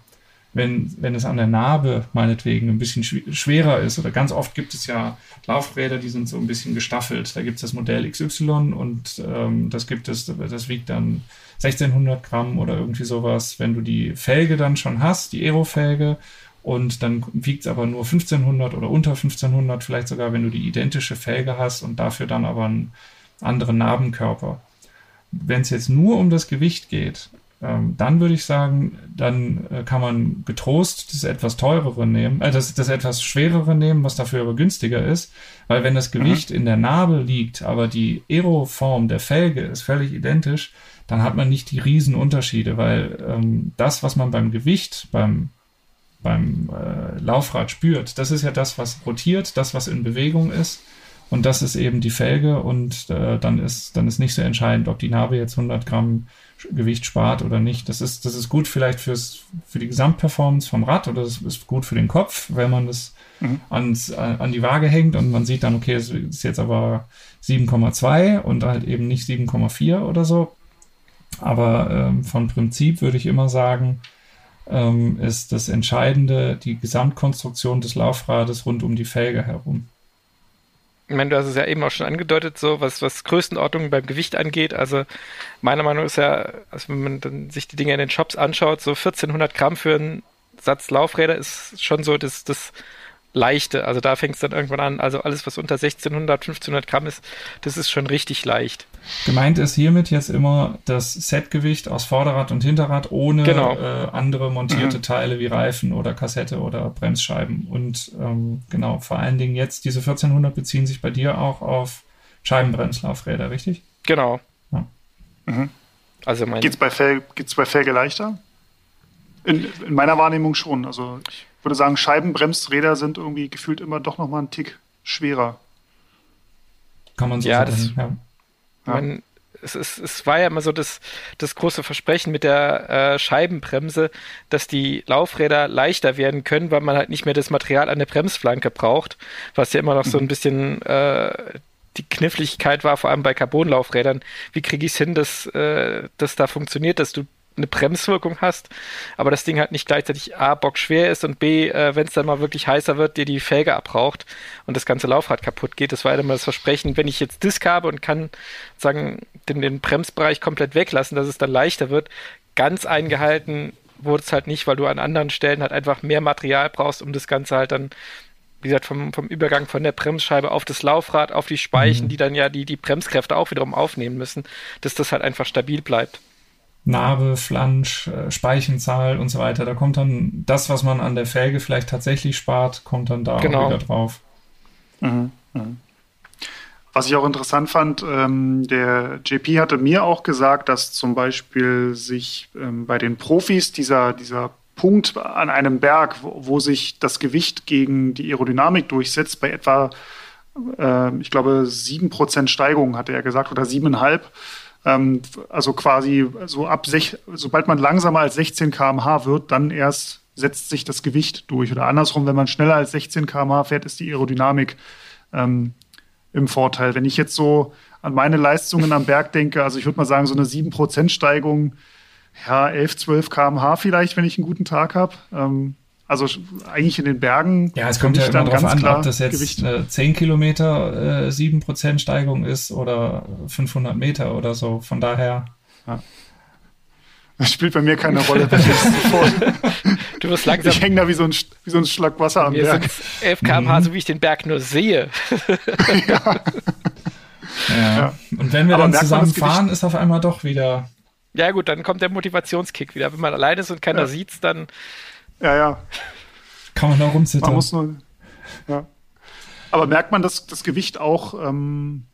wenn, wenn es an der Narbe meinetwegen ein bisschen schwerer ist, oder ganz oft gibt es ja Laufräder, die sind so ein bisschen gestaffelt. Da gibt es das Modell XY und ähm, das gibt es, das wiegt dann 1600 Gramm oder irgendwie sowas. Wenn du die Felge dann schon hast, die Aero-Felge, und dann wiegt es aber nur 1500 oder unter 1500, vielleicht sogar, wenn du die identische Felge hast und dafür dann aber ein andere Narbenkörper. Wenn es jetzt nur um das Gewicht geht, dann würde ich sagen, dann äh, kann man getrost das etwas teurere nehmen, äh, das, das etwas schwerere nehmen, was dafür aber günstiger ist, weil wenn das mhm. Gewicht mhm. in der Narbe liegt, aber die Aeroform der Felge ist völlig identisch, dann hat man nicht die Riesenunterschiede, weil ähm, das, was man beim Gewicht, beim beim äh, Laufrad spürt, das ist ja das, was rotiert, das, was in Bewegung ist. Und das ist eben die Felge und äh, dann ist dann ist nicht so entscheidend, ob die Narbe jetzt 100 Gramm Gewicht spart oder nicht. Das ist das ist gut vielleicht fürs für die Gesamtperformance vom Rad oder das ist gut für den Kopf, wenn man das mhm. ans, an die Waage hängt und man sieht dann, okay, es ist jetzt aber 7,2 und halt eben nicht 7,4 oder so. Aber ähm, von Prinzip würde ich immer sagen, ähm, ist das Entscheidende die Gesamtkonstruktion des Laufrades rund um die Felge herum ich meine, du hast es ja eben auch schon angedeutet, so was, was Größenordnung beim Gewicht angeht. Also meiner Meinung ist ja, also wenn man sich die Dinge in den Shops anschaut, so 1400 Gramm für einen Satz Laufräder ist schon so das, das leichte. Also da fängt es dann irgendwann an. Also alles, was unter 1600, 1500 Gramm ist, das ist schon richtig leicht. Gemeint ist hiermit jetzt immer das Setgewicht aus Vorderrad und Hinterrad ohne genau. äh, andere montierte mhm. Teile wie Reifen oder Kassette oder Bremsscheiben. Und ähm, genau, vor allen Dingen jetzt diese 1400 beziehen sich bei dir auch auf Scheibenbremslaufräder, richtig? Genau. Ja. Mhm. Also mein geht's bei, Fel geht's bei Felge leichter? In, in meiner Wahrnehmung schon. Also ich würde sagen, Scheibenbremsräder sind irgendwie gefühlt immer doch noch mal einen Tick schwerer. Kann man so ja, sagen. Das, ja. Man, es, es, es war ja immer so das, das große Versprechen mit der äh, Scheibenbremse, dass die Laufräder leichter werden können, weil man halt nicht mehr das Material an der Bremsflanke braucht, was ja immer noch so ein mhm. bisschen äh, die Kniffligkeit war, vor allem bei Carbonlaufrädern. Wie kriege ich es hin, dass äh, das da funktioniert, dass du eine Bremswirkung hast, aber das Ding halt nicht gleichzeitig A, bockschwer ist und B, äh, wenn es dann mal wirklich heißer wird, dir die Felge abraucht und das ganze Laufrad kaputt geht. Das war immer das Versprechen, wenn ich jetzt Disk habe und kann sagen, den, den Bremsbereich komplett weglassen, dass es dann leichter wird. Ganz eingehalten wurde es halt nicht, weil du an anderen Stellen halt einfach mehr Material brauchst, um das Ganze halt dann wie gesagt, vom, vom Übergang von der Bremsscheibe auf das Laufrad, auf die Speichen, mhm. die dann ja die, die Bremskräfte auch wiederum aufnehmen müssen, dass das halt einfach stabil bleibt. Narbe, Flansch, äh, Speichenzahl und so weiter. Da kommt dann das, was man an der Felge vielleicht tatsächlich spart, kommt dann da genau. wieder drauf. Mhm. Mhm. Was ich auch interessant fand, ähm, der JP hatte mir auch gesagt, dass zum Beispiel sich ähm, bei den Profis dieser, dieser Punkt an einem Berg, wo, wo sich das Gewicht gegen die Aerodynamik durchsetzt, bei etwa, äh, ich glaube, 7% Steigung, hatte er gesagt, oder 7,5. Ähm, also quasi so ab, sech, sobald man langsamer als 16 km/h wird, dann erst setzt sich das Gewicht durch. Oder andersrum, wenn man schneller als 16 km/h fährt, ist die Aerodynamik ähm, im Vorteil. Wenn ich jetzt so an meine Leistungen am Berg denke, also ich würde mal sagen, so eine 7% Steigung, ja, 11, 12 km/h vielleicht, wenn ich einen guten Tag habe. Ähm, also eigentlich in den Bergen. Ja, es kommt ja immer darauf an, ob das jetzt Gewicht. Äh, 10 Kilometer äh, 7% Steigung ist oder 500 Meter oder so. Von daher. Ja. Das spielt bei mir keine Rolle. du wirst langsam. Ich hänge da wie so, ein, wie so ein Schlag Wasser am Berg. 11 km/h, mhm. so wie ich den Berg nur sehe. ja. Ja. ja. Und wenn wir Aber dann zusammen fahren, ist auf einmal doch wieder. Ja, gut, dann kommt der Motivationskick wieder. Wenn man alleine ist und keiner ja. sieht's, dann. Ja, ja. Kann man da rumzittern. Man muss nur. Ja. Aber merkt man das, das Gewicht auch ähm,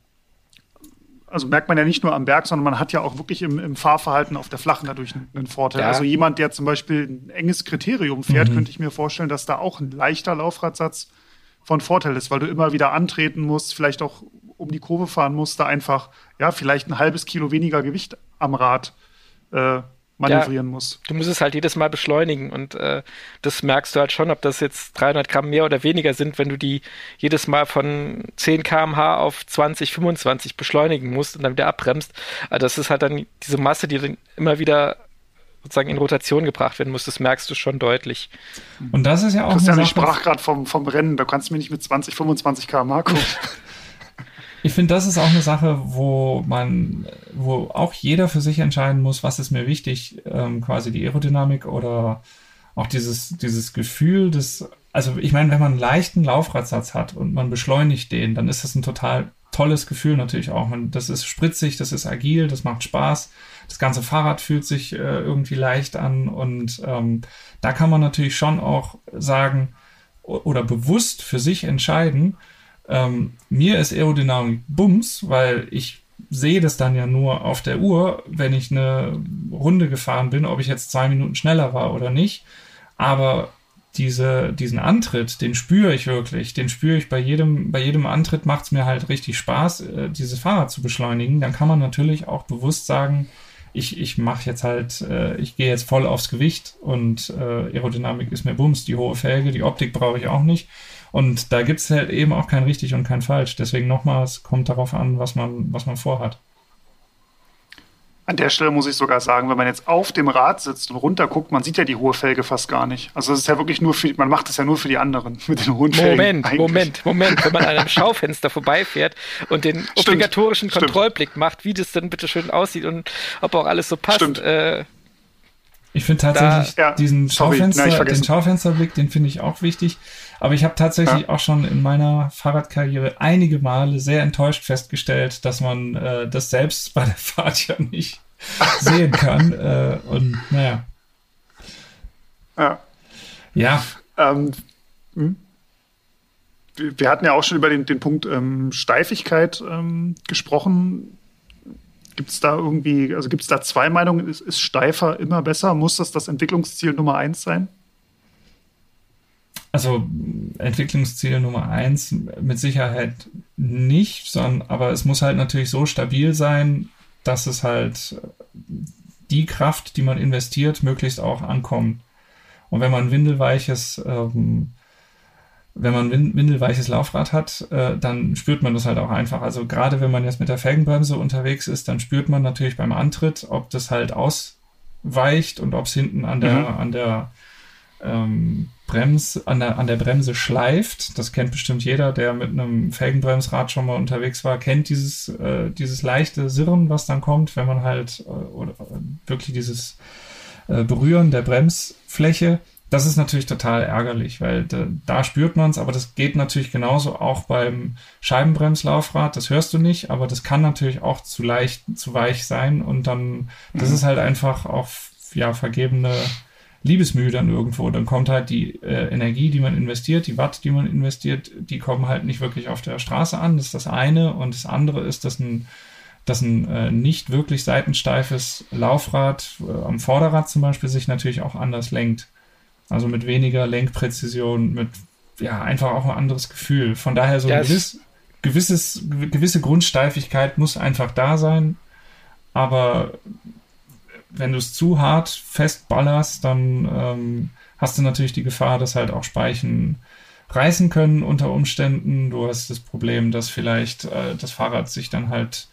also merkt man ja nicht nur am Berg, sondern man hat ja auch wirklich im, im Fahrverhalten auf der Flachen dadurch einen, Vorteil. Ja. Also jemand, der zum Beispiel ein enges Kriterium fährt, mhm. könnte ich mir vorstellen, dass da auch ein leichter Laufradsatz von Vorteil ist, weil du immer wieder antreten musst, vielleicht auch um die Kurve fahren musst, da einfach, ja, vielleicht ein halbes Kilo weniger Gewicht am Rad äh, manövrieren ja, muss. Du musst es halt jedes Mal beschleunigen und äh, das merkst du halt schon, ob das jetzt 300 Gramm mehr oder weniger sind, wenn du die jedes Mal von 10 kmh auf 20, 25 beschleunigen musst und dann wieder abbremst. Also das ist halt dann diese Masse, die dann immer wieder sozusagen in Rotation gebracht werden muss. Das merkst du schon deutlich. Und das ist ja auch Christian, ich sprach gerade vom, vom Rennen, da kannst du mir nicht mit 20, 25 kmh gucken. Ich finde, das ist auch eine Sache, wo man, wo auch jeder für sich entscheiden muss, was ist mir wichtig, ähm, quasi die Aerodynamik oder auch dieses, dieses Gefühl des, also ich meine, wenn man einen leichten Laufradsatz hat und man beschleunigt den, dann ist das ein total tolles Gefühl natürlich auch. Man, das ist spritzig, das ist agil, das macht Spaß. Das ganze Fahrrad fühlt sich äh, irgendwie leicht an und ähm, da kann man natürlich schon auch sagen oder bewusst für sich entscheiden, ähm, mir ist Aerodynamik Bums, weil ich sehe das dann ja nur auf der Uhr, wenn ich eine Runde gefahren bin, ob ich jetzt zwei Minuten schneller war oder nicht. Aber diese, diesen Antritt, den spüre ich wirklich. Den spüre ich bei jedem, bei jedem Antritt macht es mir halt richtig Spaß, äh, dieses Fahrrad zu beschleunigen. Dann kann man natürlich auch bewusst sagen, ich, ich mache jetzt halt, äh, ich gehe jetzt voll aufs Gewicht und äh, Aerodynamik ist mir Bums, die hohe Felge, die Optik brauche ich auch nicht. Und da gibt es halt eben auch kein richtig und kein falsch. Deswegen nochmals, kommt darauf an, was man, was man vorhat. An der Stelle muss ich sogar sagen, wenn man jetzt auf dem Rad sitzt und runter guckt, man sieht ja die hohe Felge fast gar nicht. Also es ist ja wirklich nur für, man macht es ja nur für die anderen mit den hohen Felgen. Moment, eigentlich. Moment, Moment. Wenn man an einem Schaufenster vorbeifährt und den stimmt, obligatorischen stimmt. Kontrollblick macht, wie das dann bitte schön aussieht und ob auch alles so passt. Äh, ich finde tatsächlich da, diesen sorry, Schaufenster, nein, den Schaufensterblick, den finde ich auch wichtig. Aber ich habe tatsächlich ja. auch schon in meiner Fahrradkarriere einige Male sehr enttäuscht festgestellt, dass man äh, das selbst bei der Fahrt ja nicht sehen kann. Äh, und naja. Ja. Ja. Ähm, hm? wir hatten ja auch schon über den, den Punkt ähm, Steifigkeit ähm, gesprochen. Gibt es da irgendwie, also gibt es da zwei Meinungen? Ist, ist steifer immer besser? Muss das das Entwicklungsziel Nummer eins sein? Also Entwicklungsziel Nummer eins mit Sicherheit nicht, sondern aber es muss halt natürlich so stabil sein, dass es halt die Kraft, die man investiert, möglichst auch ankommt. Und wenn man windelweiches, ähm, wenn man windelweiches Laufrad hat, äh, dann spürt man das halt auch einfach. Also gerade wenn man jetzt mit der Felgenbremse unterwegs ist, dann spürt man natürlich beim Antritt, ob das halt ausweicht und ob es hinten an der, mhm. an der ähm, Brems, an der, an der Bremse schleift. Das kennt bestimmt jeder, der mit einem Felgenbremsrad schon mal unterwegs war, kennt dieses, äh, dieses leichte Sirren, was dann kommt, wenn man halt äh, oder, äh, wirklich dieses äh, Berühren der Bremsfläche. das ist natürlich total ärgerlich, weil da, da spürt man es, aber das geht natürlich genauso auch beim Scheibenbremslaufrad. Das hörst du nicht, aber das kann natürlich auch zu leicht, zu weich sein und dann, das mhm. ist halt einfach auch ja vergebene Liebesmühe dann irgendwo. Dann kommt halt die äh, Energie, die man investiert, die Watt, die man investiert, die kommen halt nicht wirklich auf der Straße an. Das ist das eine und das andere ist, dass ein dass ein äh, nicht wirklich seitensteifes Laufrad äh, am Vorderrad zum Beispiel sich natürlich auch anders lenkt. Also mit weniger Lenkpräzision, mit ja, einfach auch ein anderes Gefühl. Von daher so ein gewiss, gewisses, gewisse Grundsteifigkeit muss einfach da sein. Aber wenn du es zu hart festballerst, dann ähm, hast du natürlich die Gefahr, dass halt auch Speichen reißen können unter Umständen. Du hast das Problem, dass vielleicht äh, das Fahrrad sich dann halt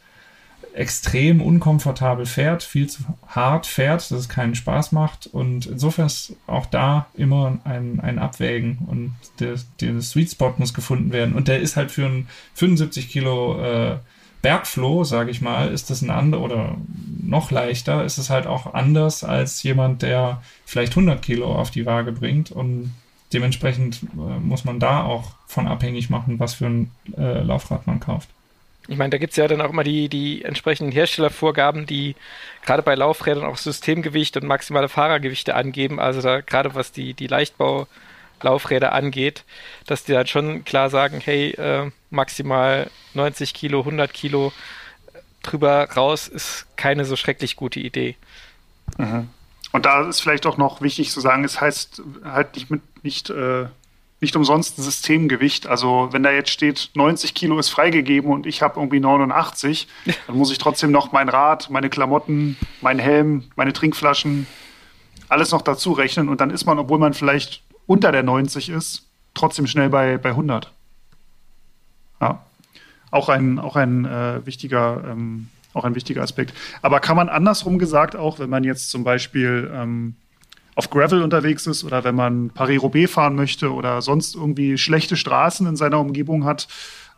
extrem unkomfortabel fährt, viel zu hart fährt, dass es keinen Spaß macht. Und insofern ist auch da immer ein, ein Abwägen und der, der Sweet Spot muss gefunden werden. Und der ist halt für ein 75 Kilo äh, Bergfloh, sage ich mal, ist das ein anderer oder noch leichter, ist es halt auch anders als jemand, der vielleicht 100 Kilo auf die Waage bringt. Und dementsprechend äh, muss man da auch von abhängig machen, was für ein äh, Laufrad man kauft. Ich meine, da gibt es ja dann auch immer die, die entsprechenden Herstellervorgaben, die gerade bei Laufrädern auch Systemgewicht und maximale Fahrergewichte angeben. Also da gerade was die, die Leichtbau-Laufräder angeht, dass die dann schon klar sagen, hey, äh, maximal 90 Kilo, 100 Kilo drüber raus ist keine so schrecklich gute Idee. Mhm. Und da ist vielleicht auch noch wichtig zu sagen, es heißt halt nicht mit nicht äh, nicht umsonst Systemgewicht. Also wenn da jetzt steht, 90 Kilo ist freigegeben und ich habe irgendwie 89, dann muss ich trotzdem noch mein Rad, meine Klamotten, mein Helm, meine Trinkflaschen, alles noch dazu rechnen. Und dann ist man, obwohl man vielleicht unter der 90 ist, trotzdem schnell bei, bei 100. Ja, auch ein, auch ein äh, wichtiger ähm, auch ein wichtiger Aspekt. Aber kann man andersrum gesagt auch, wenn man jetzt zum Beispiel ähm, auf Gravel unterwegs ist oder wenn man Paris-Roubaix fahren möchte oder sonst irgendwie schlechte Straßen in seiner Umgebung hat,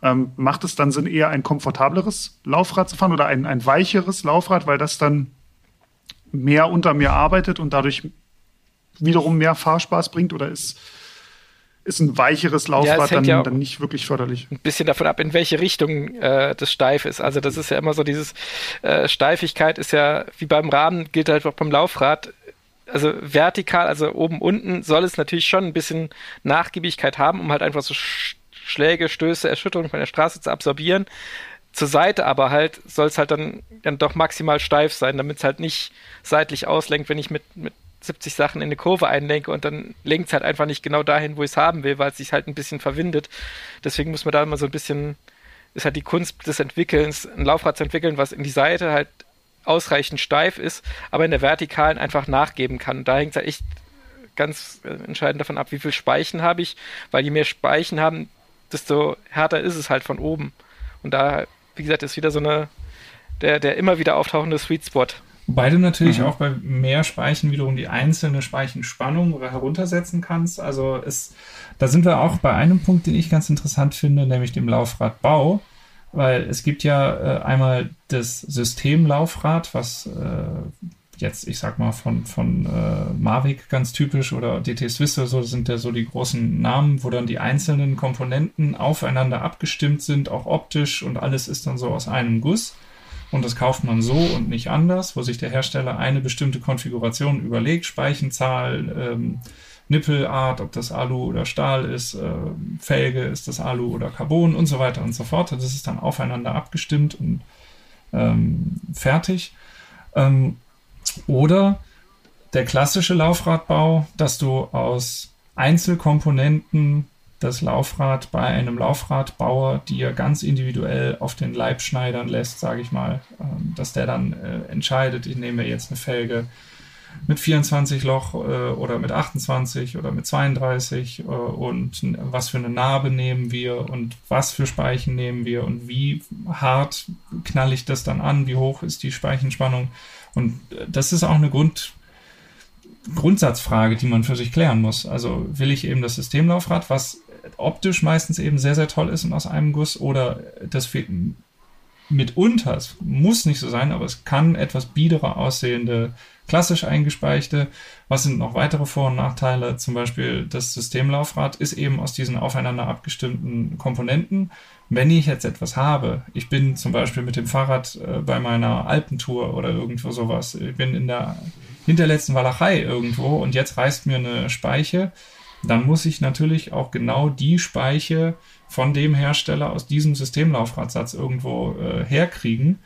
ähm, macht es dann Sinn, eher ein komfortableres Laufrad zu fahren oder ein, ein weicheres Laufrad, weil das dann mehr unter mir arbeitet und dadurch wiederum mehr Fahrspaß bringt? Oder ist, ist ein weicheres Laufrad ja, dann, ja dann, nicht wirklich förderlich? Ein bisschen davon ab, in welche Richtung äh, das steif ist. Also das ist ja immer so dieses äh, Steifigkeit ist ja wie beim Rahmen gilt halt auch beim Laufrad also vertikal, also oben, unten, soll es natürlich schon ein bisschen Nachgiebigkeit haben, um halt einfach so Schläge, Stöße, Erschütterungen von der Straße zu absorbieren. Zur Seite aber halt soll es halt dann, dann doch maximal steif sein, damit es halt nicht seitlich auslenkt, wenn ich mit, mit 70 Sachen in eine Kurve einlenke und dann lenkt es halt einfach nicht genau dahin, wo ich es haben will, weil es sich halt ein bisschen verwindet. Deswegen muss man da immer so ein bisschen, ist halt die Kunst des Entwickelns, ein Laufrad zu entwickeln, was in die Seite halt ausreichend steif ist, aber in der vertikalen einfach nachgeben kann. Da hängt es halt echt ganz äh, entscheidend davon ab, wie viel Speichen habe ich, weil je mehr Speichen haben, desto härter ist es halt von oben. Und da, wie gesagt, ist wieder so eine, der, der immer wieder auftauchende Sweet Spot. Wobei du natürlich mhm. auch bei mehr Speichen wiederum die einzelne Speichenspannung oder heruntersetzen kannst. Also es, da sind wir auch bei einem Punkt, den ich ganz interessant finde, nämlich dem Laufradbau weil es gibt ja äh, einmal das Systemlaufrad, was äh, jetzt, ich sag mal, von, von äh, Mavic ganz typisch oder DT Swiss oder so sind ja so die großen Namen, wo dann die einzelnen Komponenten aufeinander abgestimmt sind, auch optisch und alles ist dann so aus einem Guss. Und das kauft man so und nicht anders, wo sich der Hersteller eine bestimmte Konfiguration überlegt, Speichenzahl, ähm, Nippelart, ob das Alu oder Stahl ist, äh, Felge, ist das Alu oder Carbon und so weiter und so fort. Das ist dann aufeinander abgestimmt und ähm, fertig. Ähm, oder der klassische Laufradbau, dass du aus Einzelkomponenten das Laufrad bei einem Laufradbauer dir ganz individuell auf den Leib schneidern lässt, sage ich mal, ähm, dass der dann äh, entscheidet, ich nehme jetzt eine Felge mit 24 Loch äh, oder mit 28 oder mit 32 äh, und was für eine Narbe nehmen wir und was für Speichen nehmen wir und wie hart knall ich das dann an, wie hoch ist die Speichenspannung. Und das ist auch eine Grund, Grundsatzfrage, die man für sich klären muss. Also will ich eben das Systemlaufrad, was optisch meistens eben sehr, sehr toll ist und aus einem Guss oder das mitunter, es muss nicht so sein, aber es kann etwas biederer aussehende klassisch eingespeichte. Was sind noch weitere Vor- und Nachteile? Zum Beispiel das Systemlaufrad ist eben aus diesen aufeinander abgestimmten Komponenten. Wenn ich jetzt etwas habe, ich bin zum Beispiel mit dem Fahrrad äh, bei meiner Alpentour oder irgendwo sowas, ich bin in der hinterletzten Walachei irgendwo und jetzt reißt mir eine Speiche, dann muss ich natürlich auch genau die Speiche von dem Hersteller aus diesem Systemlaufradsatz irgendwo äh, herkriegen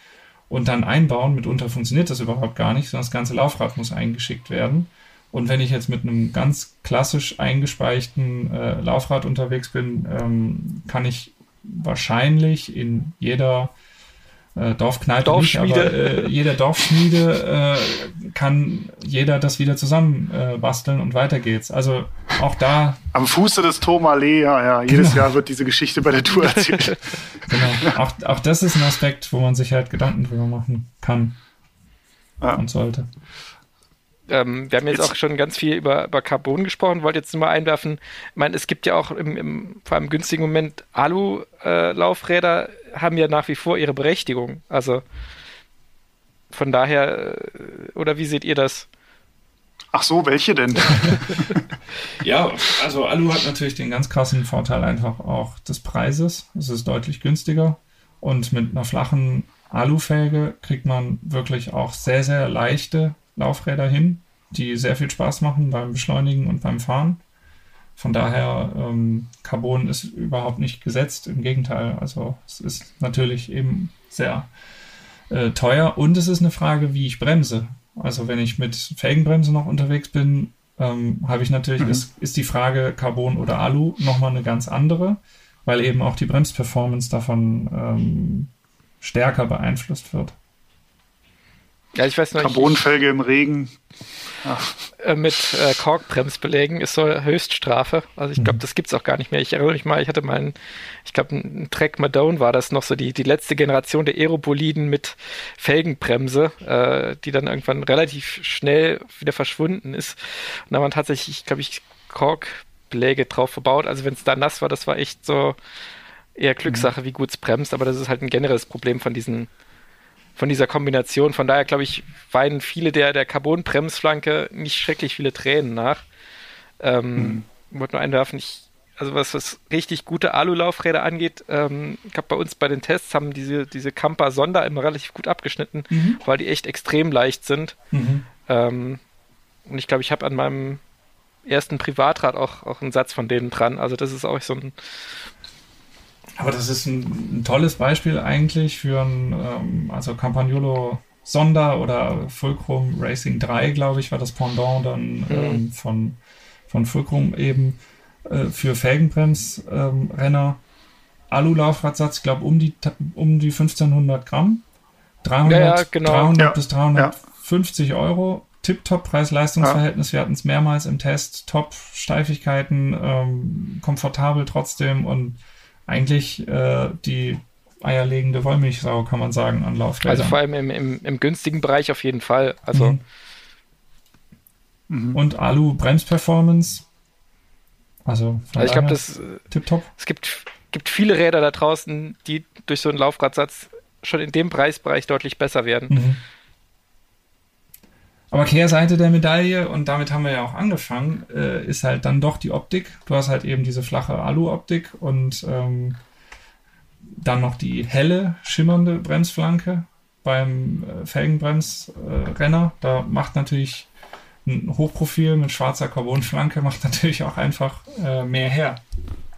und dann einbauen. Mitunter funktioniert das überhaupt gar nicht, sondern das ganze Laufrad muss eingeschickt werden. Und wenn ich jetzt mit einem ganz klassisch eingespeichten äh, Laufrad unterwegs bin, ähm, kann ich wahrscheinlich in jeder äh, Dorfkneipe Dorfschmiede. nicht, aber äh, jeder Dorfschmiede äh, kann jeder das wieder zusammen äh, basteln und weiter geht's. Also auch da. Am Fuße des Tourmalet, ja, ja. Jedes genau. Jahr wird diese Geschichte bei der Tour erzählt. genau. Auch, auch das ist ein Aspekt, wo man sich halt Gedanken drüber machen kann ja. und sollte. Ähm, wir haben jetzt, jetzt, auch schon ganz viel über, über Carbon gesprochen, wollte jetzt nur mal einwerfen. Ich meine, es gibt ja auch im, im vor allem günstigen Moment Alu-Laufräder, äh, haben ja nach wie vor ihre Berechtigung. Also von daher, äh, oder wie seht ihr das? Ach so, welche denn? ja, also Alu hat natürlich den ganz krassen Vorteil einfach auch des Preises. Es ist deutlich günstiger und mit einer flachen Alufelge kriegt man wirklich auch sehr, sehr leichte Laufräder hin, die sehr viel Spaß machen beim Beschleunigen und beim Fahren. Von daher, ähm, Carbon ist überhaupt nicht gesetzt, im Gegenteil. Also es ist natürlich eben sehr äh, teuer und es ist eine Frage, wie ich bremse. Also wenn ich mit Felgenbremse noch unterwegs bin, ähm, habe ich natürlich, mhm. ist, ist die Frage Carbon oder Alu nochmal eine ganz andere, weil eben auch die Bremsperformance davon ähm, stärker beeinflusst wird. Ja, ich weiß noch Carbonfelge im Regen. Äh, mit äh, Korkbremsbelägen ist so Höchststrafe. Also ich glaube, mhm. das gibt's auch gar nicht mehr. Ich erinnere mich mal, ich hatte mal einen, ich glaube, ein Trek Madone war das noch so die, die letzte Generation der Aeroboliden mit Felgenbremse, äh, die dann irgendwann relativ schnell wieder verschwunden ist. Und da waren tatsächlich, glaube ich, Korkbeläge drauf verbaut. Also wenn es da nass war, das war echt so eher Glückssache, mhm. wie gut es bremst. Aber das ist halt ein generelles Problem von diesen von dieser Kombination. Von daher, glaube ich, weinen viele der, der Carbon-Bremsflanke nicht schrecklich viele Tränen nach. Ähm, mhm. Wollte nur einwerfen, ich, also was, was richtig gute Alu-Laufräder angeht, ähm, ich glaube, bei uns bei den Tests haben diese, diese Camper Sonder immer relativ gut abgeschnitten, mhm. weil die echt extrem leicht sind. Mhm. Ähm, und ich glaube, ich habe an meinem ersten Privatrad auch, auch einen Satz von denen dran. Also das ist auch so ein, aber das ist ein, ein tolles Beispiel eigentlich für ein, ähm, also Campagnolo Sonder oder Fulcrum Racing 3, glaube ich, war das Pendant dann mhm. ähm, von, von Fulcrum eben äh, für Felgenbremsrenner. Ähm, Alu-Laufradsatz, ich glaube, um die, um die 1500 Gramm. 300, ja, ja, genau. 300 ja. bis 350 Euro. Tip-Top Preis-Leistungsverhältnis. Wir hatten es mehrmals im Test. Top Steifigkeiten, ähm, komfortabel trotzdem und eigentlich äh, die eierlegende Wollmilchsau, kann man sagen, an Laufrädern. Also vor allem im, im, im günstigen Bereich auf jeden Fall. Also mhm. Mhm. Und Alu Bremsperformance. Also, also ich glaube, das äh, tipptopp. Es gibt, gibt viele Räder da draußen, die durch so einen Laufradsatz schon in dem Preisbereich deutlich besser werden. Mhm. Aber Kehrseite der Medaille, und damit haben wir ja auch angefangen, äh, ist halt dann doch die Optik. Du hast halt eben diese flache Alu-Optik und ähm, dann noch die helle, schimmernde Bremsflanke beim äh, Felgenbremsrenner. Da macht natürlich ein Hochprofil mit schwarzer Carbonflanke macht natürlich auch einfach äh, mehr her.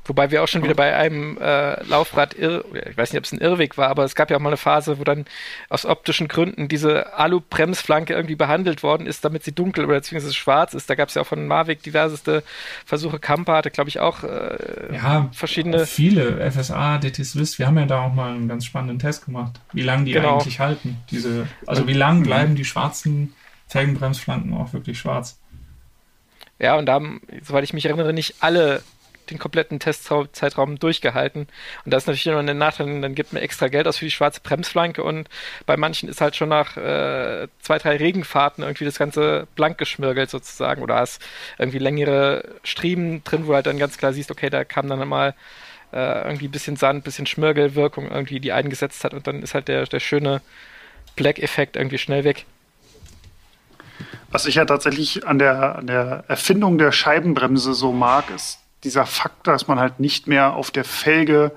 Wobei wir auch schon wieder bei einem äh, Laufrad, irr, ich weiß nicht, ob es ein Irrweg war, aber es gab ja auch mal eine Phase, wo dann aus optischen Gründen diese Alu-Bremsflanke irgendwie behandelt worden ist, damit sie dunkel oder beziehungsweise schwarz ist. Da gab es ja auch von Mavic diverseste Versuche. Kampa hatte, glaube ich, auch äh, ja, verschiedene. Viele, FSA, DT Swiss, wir haben ja da auch mal einen ganz spannenden Test gemacht, wie lange die genau. eigentlich halten. Diese, also wie lang bleiben die schwarzen Felgenbremsflanken auch wirklich schwarz. Ja, und da haben, soweit ich mich erinnere, nicht alle den kompletten Testzeitraum durchgehalten. Und das ist natürlich immer ein Nachteil, dann gibt man extra Geld aus für die schwarze Bremsflanke und bei manchen ist halt schon nach äh, zwei, drei Regenfahrten irgendwie das Ganze blank geschmirgelt sozusagen oder hast irgendwie längere Striemen drin, wo halt dann ganz klar siehst, okay, da kam dann mal äh, irgendwie ein bisschen Sand, ein bisschen Schmirgelwirkung irgendwie die eingesetzt hat und dann ist halt der, der schöne Black-Effekt irgendwie schnell weg. Was ich ja tatsächlich an der, an der Erfindung der Scheibenbremse so mag, ist dieser Fakt, dass man halt nicht mehr auf der Felge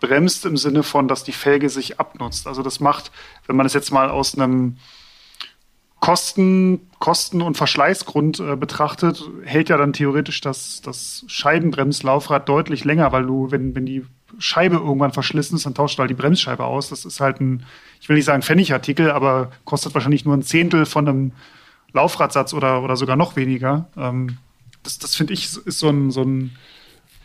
bremst im Sinne von, dass die Felge sich abnutzt. Also das macht, wenn man es jetzt mal aus einem Kosten, Kosten- und Verschleißgrund äh, betrachtet, hält ja dann theoretisch das, das Scheibenbremslaufrad deutlich länger, weil du, wenn, wenn die Scheibe irgendwann verschlissen ist, dann tauscht du halt die Bremsscheibe aus. Das ist halt ein, ich will nicht sagen Pfennigartikel, aber kostet wahrscheinlich nur ein Zehntel von einem Laufradsatz oder, oder sogar noch weniger. Ähm, das das finde ich ist so ein, so ein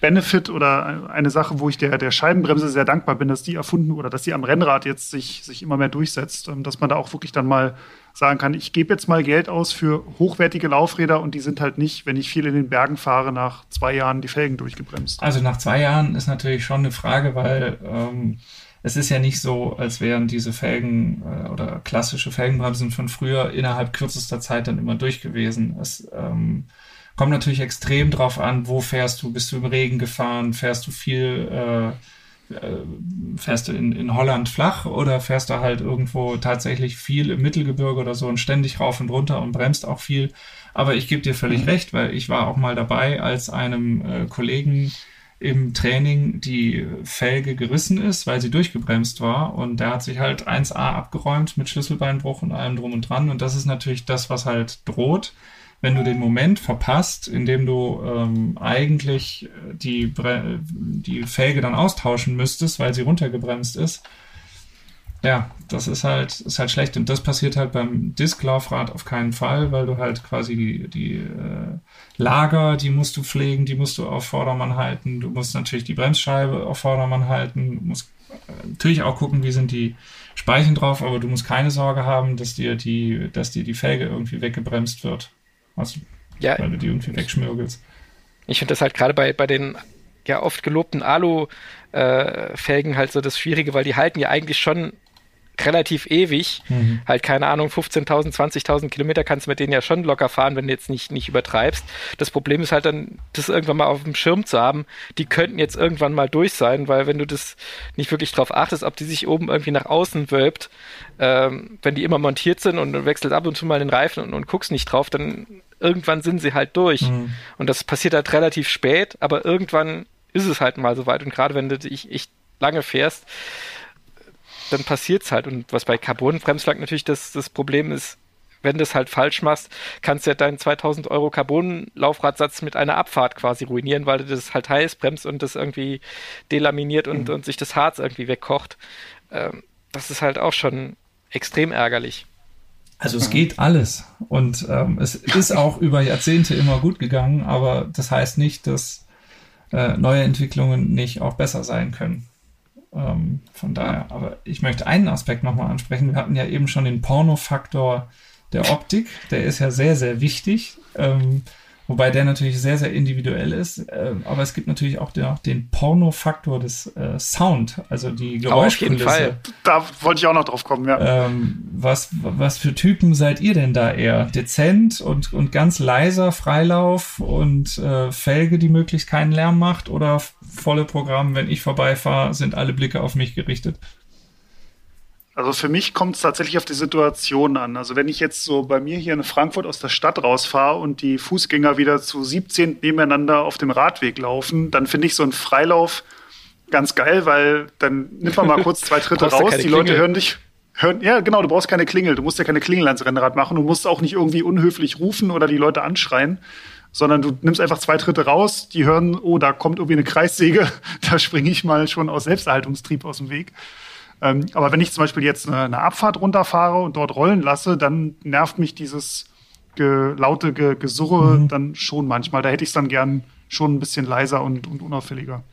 Benefit oder eine Sache, wo ich der, der Scheibenbremse sehr dankbar bin, dass die erfunden oder dass die am Rennrad jetzt sich, sich immer mehr durchsetzt. Ähm, dass man da auch wirklich dann mal sagen kann, ich gebe jetzt mal Geld aus für hochwertige Laufräder und die sind halt nicht, wenn ich viel in den Bergen fahre, nach zwei Jahren die Felgen durchgebremst. Also nach zwei Jahren ist natürlich schon eine Frage, weil ähm, es ist ja nicht so, als wären diese Felgen äh, oder klassische Felgenbremsen von früher innerhalb kürzester Zeit dann immer durch gewesen. Es ähm, kommt natürlich extrem drauf an, wo fährst du, bist du im Regen gefahren, fährst du viel, äh, äh, fährst du in, in Holland flach oder fährst du halt irgendwo tatsächlich viel im Mittelgebirge oder so und ständig rauf und runter und bremst auch viel. Aber ich gebe dir völlig mhm. recht, weil ich war auch mal dabei, als einem äh, Kollegen im Training die Felge gerissen ist, weil sie durchgebremst war. Und der hat sich halt 1A abgeräumt mit Schlüsselbeinbruch und allem drum und dran. Und das ist natürlich das, was halt droht, wenn du den Moment verpasst, in dem du ähm, eigentlich die, Bre die Felge dann austauschen müsstest, weil sie runtergebremst ist, ja, das ist halt, ist halt schlecht. Und das passiert halt beim Disklaufrad auf keinen Fall, weil du halt quasi die, die äh, Lager, die musst du pflegen, die musst du auf Vordermann halten. Du musst natürlich die Bremsscheibe auf Vordermann halten. Du musst äh, natürlich auch gucken, wie sind die Speichen drauf, aber du musst keine Sorge haben, dass dir die, dass dir die Felge irgendwie weggebremst wird. Also, ja, weil du die irgendwie wegschmürgelst. Ich finde das halt gerade bei, bei den ja oft gelobten Alu-Felgen äh, halt so das Schwierige, weil die halten ja eigentlich schon relativ ewig. Mhm. Halt, keine Ahnung, 15.000, 20.000 Kilometer kannst du mit denen ja schon locker fahren, wenn du jetzt nicht, nicht übertreibst. Das Problem ist halt dann, das irgendwann mal auf dem Schirm zu haben. Die könnten jetzt irgendwann mal durch sein, weil wenn du das nicht wirklich drauf achtest, ob die sich oben irgendwie nach außen wölbt, ähm, wenn die immer montiert sind und du wechselst ab und zu mal den Reifen und, und guckst nicht drauf, dann irgendwann sind sie halt durch. Mhm. Und das passiert halt relativ spät, aber irgendwann ist es halt mal so weit. Und gerade wenn du dich echt lange fährst, dann passiert's halt. Und was bei Carbon-Bremslack natürlich das, das Problem ist, wenn du es halt falsch machst, kannst du ja deinen 2000 Euro Carbon-Laufradsatz mit einer Abfahrt quasi ruinieren, weil du das halt heiß bremst und das irgendwie delaminiert und, mhm. und sich das Harz irgendwie wegkocht. Ähm, das ist halt auch schon extrem ärgerlich. Also es geht alles und ähm, es ist auch über Jahrzehnte immer gut gegangen, aber das heißt nicht, dass äh, neue Entwicklungen nicht auch besser sein können. Ähm, von daher, aber ich möchte einen Aspekt nochmal ansprechen. Wir hatten ja eben schon den Porno-Faktor der Optik. Der ist ja sehr, sehr wichtig. Ähm, Wobei der natürlich sehr, sehr individuell ist. Äh, aber es gibt natürlich auch den, den Porno-Faktor des äh, Sound, also die Geräuschkulisse. Auf jeden Fall. Da wollte ich auch noch drauf kommen, ja. Ähm, was, was für Typen seid ihr denn da eher? Dezent und, und ganz leiser Freilauf und äh, Felge, die möglichst keinen Lärm macht? Oder volle Programm, wenn ich vorbeifahre, sind alle Blicke auf mich gerichtet? Also für mich kommt es tatsächlich auf die Situation an. Also wenn ich jetzt so bei mir hier in Frankfurt aus der Stadt rausfahre und die Fußgänger wieder zu 17 nebeneinander auf dem Radweg laufen, dann finde ich so einen Freilauf ganz geil, weil dann nimmt man mal kurz zwei Schritte raus, die Leute hören dich. Hören, ja, genau, du brauchst keine Klingel. Du musst ja keine Klingel ans Rennrad machen. Du musst auch nicht irgendwie unhöflich rufen oder die Leute anschreien, sondern du nimmst einfach zwei Schritte raus, die hören, oh, da kommt irgendwie eine Kreissäge, da springe ich mal schon aus Selbsterhaltungstrieb aus dem Weg. Ähm, aber wenn ich zum Beispiel jetzt eine, eine, Abfahrt runterfahre und dort rollen lasse, dann nervt mich dieses ge, laute ge, Gesurre mhm. dann schon manchmal. Da hätte ich es dann gern schon ein bisschen leiser und, und unauffälliger.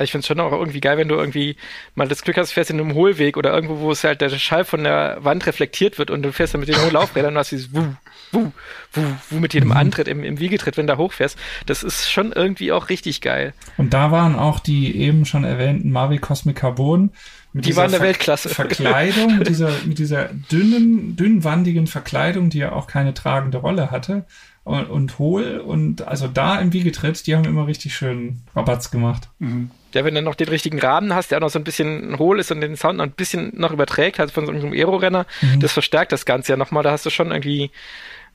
Ich finde es schon auch irgendwie geil, wenn du irgendwie mal das Glück hast, fährst in einem Hohlweg oder irgendwo, wo es halt der Schall von der Wand reflektiert wird und du fährst dann mit den hohen Laufrädern und hast dieses Wuh, Wuh, Wuh, Wuh mit jedem mhm. Antritt im, im Wiegetritt, wenn du da hochfährst. Das ist schon irgendwie auch richtig geil. Und da waren auch die eben schon erwähnten Mavi Cosmic Carbon mit die waren der Weltklasse. Verkleidung, mit dieser, mit dieser dünnen, dünnwandigen Verkleidung, die ja auch keine tragende Rolle hatte. Und, und hohl und also da im Wiegetritt, die haben immer richtig schön Rabatz gemacht. Mhm. Ja, wenn du noch den richtigen Rahmen hast, der auch noch so ein bisschen hohl ist und den Sound noch ein bisschen noch überträgt, halt von so einem Aero-Renner, mhm. das verstärkt das Ganze ja nochmal. Da hast du schon irgendwie,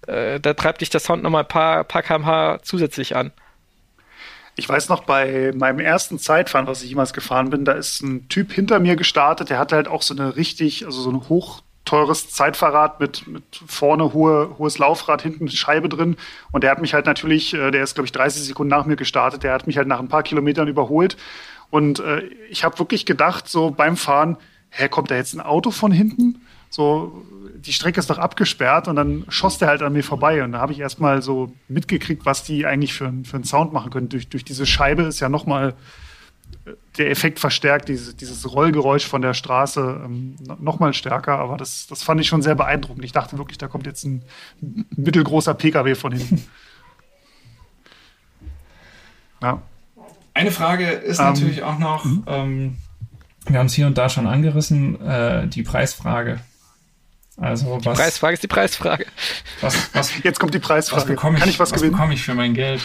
äh, da treibt dich der Sound nochmal ein paar, paar kmh zusätzlich an. Ich weiß noch, bei meinem ersten Zeitfahren, was ich jemals gefahren bin, da ist ein Typ hinter mir gestartet, der hatte halt auch so eine richtig, also so ein hoch teures Zeitfahrrad mit, mit vorne hohe, hohes Laufrad, hinten Scheibe drin. Und der hat mich halt natürlich, äh, der ist, glaube ich, 30 Sekunden nach mir gestartet, der hat mich halt nach ein paar Kilometern überholt. Und äh, ich habe wirklich gedacht, so beim Fahren, hä, kommt da jetzt ein Auto von hinten? So, die Strecke ist doch abgesperrt und dann schoss der halt an mir vorbei. Und da habe ich erstmal so mitgekriegt, was die eigentlich für, für einen Sound machen können. Durch, durch diese Scheibe ist ja nochmal der Effekt verstärkt, dieses, dieses Rollgeräusch von der Straße ähm, noch mal stärker. Aber das, das fand ich schon sehr beeindruckend. Ich dachte wirklich, da kommt jetzt ein mittelgroßer Pkw von hinten. Ja. Eine Frage ist ähm, natürlich auch noch, mhm. ähm, wir haben es hier und da schon angerissen, äh, die Preisfrage. Also was, die Preisfrage ist die Preisfrage. Was, was, Jetzt kommt die Preisfrage. Kann ich was, was gewinnen? bekomme ich für mein Geld?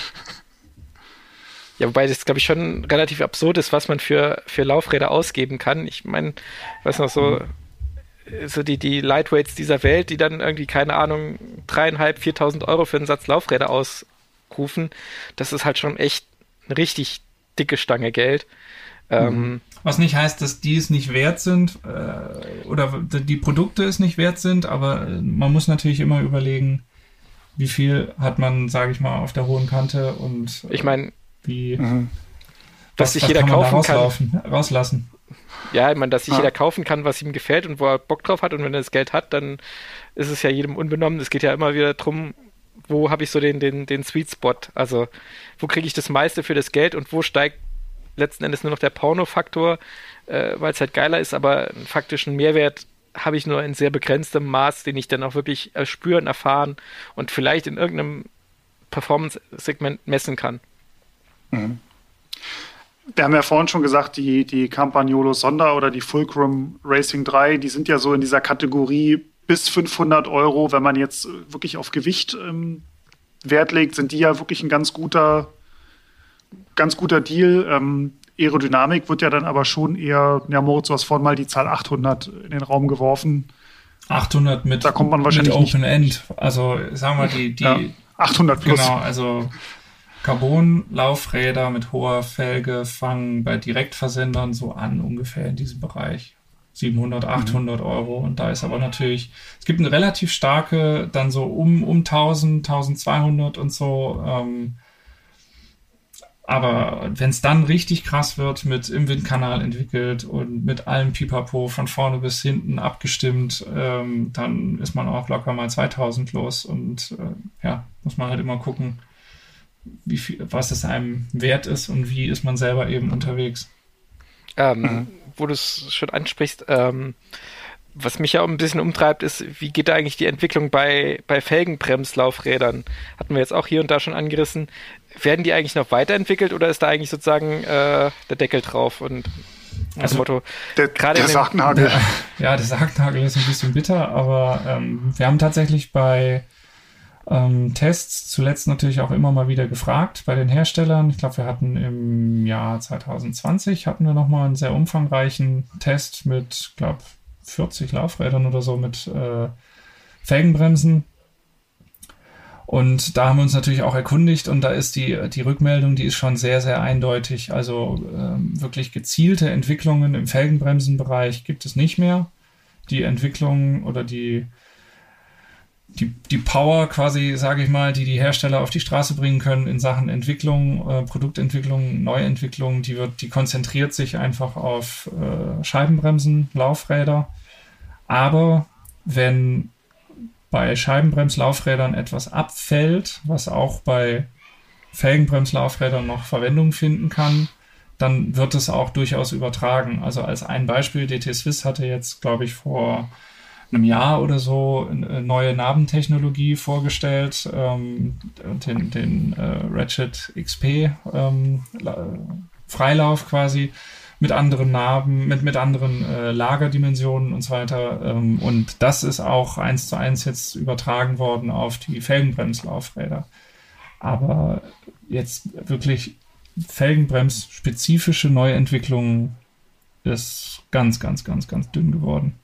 Ja, wobei das, glaube ich, schon relativ absurd ist, was man für, für Laufräder ausgeben kann. Ich meine, weiß noch so, so die, die Lightweights dieser Welt, die dann irgendwie, keine Ahnung, dreieinhalb, viertausend Euro für einen Satz Laufräder ausrufen, das ist halt schon echt eine richtig dicke Stange Geld. Ähm, mhm. Was nicht heißt, dass die es nicht wert sind äh, oder die Produkte es nicht wert sind, aber man muss natürlich immer überlegen, wie viel hat man, sage ich mal, auf der hohen Kante und äh, ich meine, wie mhm. dass was, sich jeder kann kaufen kann. Rauslassen. Ja, ich meine, dass sich ah. jeder kaufen kann, was ihm gefällt und wo er Bock drauf hat. Und wenn er das Geld hat, dann ist es ja jedem unbenommen. Es geht ja immer wieder darum, wo habe ich so den, den, den Sweet Spot? Also, wo kriege ich das meiste für das Geld und wo steigt letzten Endes nur noch der Porno-Faktor, äh, weil es halt geiler ist, aber einen faktischen Mehrwert habe ich nur in sehr begrenztem Maß, den ich dann auch wirklich spüren, erfahren und vielleicht in irgendeinem Performance-Segment messen kann. Mhm. Wir haben ja vorhin schon gesagt, die, die Campagnolo Sonda oder die Fulcrum Racing 3, die sind ja so in dieser Kategorie bis 500 Euro. Wenn man jetzt wirklich auf Gewicht ähm, Wert legt, sind die ja wirklich ein ganz guter, ganz guter Deal. Ähm, Aerodynamik wird ja dann aber schon eher, ja, Moritz, du hast vorhin mal die Zahl 800 in den Raum geworfen. 800 mit, da kommt man wahrscheinlich mit Open End. Also sagen wir die, die ja, 800 plus. Genau, also Carbon-Laufräder mit hoher Felge fangen bei Direktversendern so an, ungefähr in diesem Bereich. 700, 800 mhm. Euro. Und da ist aber natürlich, es gibt eine relativ starke, dann so um, um 1000, 1200 und so. Ähm, aber wenn es dann richtig krass wird, mit im Windkanal entwickelt und mit allem Pipapo von vorne bis hinten abgestimmt, ähm, dann ist man auch locker mal 2000 los. Und äh, ja, muss man halt immer gucken, wie viel, was es einem wert ist und wie ist man selber eben unterwegs. Ähm, mhm. Wo du es schon ansprichst, ähm, was mich ja auch ein bisschen umtreibt, ist, wie geht da eigentlich die Entwicklung bei, bei Felgenbremslaufrädern? Hatten wir jetzt auch hier und da schon angerissen. Werden die eigentlich noch weiterentwickelt oder ist da eigentlich sozusagen äh, der Deckel drauf und das also, Motto? Der, der Sargnagel. Der, ja, der Sargnagel ist ein bisschen bitter, aber ähm, wir haben tatsächlich bei ähm, Tests zuletzt natürlich auch immer mal wieder gefragt bei den Herstellern. Ich glaube, wir hatten im Jahr 2020 hatten wir nochmal einen sehr umfangreichen Test mit, glaube 40 Laufrädern oder so mit äh, Felgenbremsen. Und da haben wir uns natürlich auch erkundigt und da ist die, die Rückmeldung, die ist schon sehr, sehr eindeutig. Also ähm, wirklich gezielte Entwicklungen im Felgenbremsenbereich gibt es nicht mehr. Die Entwicklung oder die die, die Power quasi, sage ich mal, die die Hersteller auf die Straße bringen können in Sachen Entwicklung, äh, Produktentwicklung, Neuentwicklung, die wird, die konzentriert sich einfach auf äh, Scheibenbremsen, Laufräder. Aber wenn bei Scheibenbremslaufrädern etwas abfällt, was auch bei Felgenbremslaufrädern noch Verwendung finden kann, dann wird es auch durchaus übertragen. Also als ein Beispiel, DT Swiss hatte jetzt, glaube ich, vor einem Jahr oder so eine neue Narbentechnologie vorgestellt, ähm, den, den äh, Ratchet XP ähm, Freilauf quasi mit anderen Narben, mit, mit anderen äh, Lagerdimensionen und so weiter. Ähm, und das ist auch eins zu eins jetzt übertragen worden auf die Felgenbremslaufräder. Aber jetzt wirklich Felgenbremsspezifische Neuentwicklungen ist ganz, ganz, ganz, ganz dünn geworden.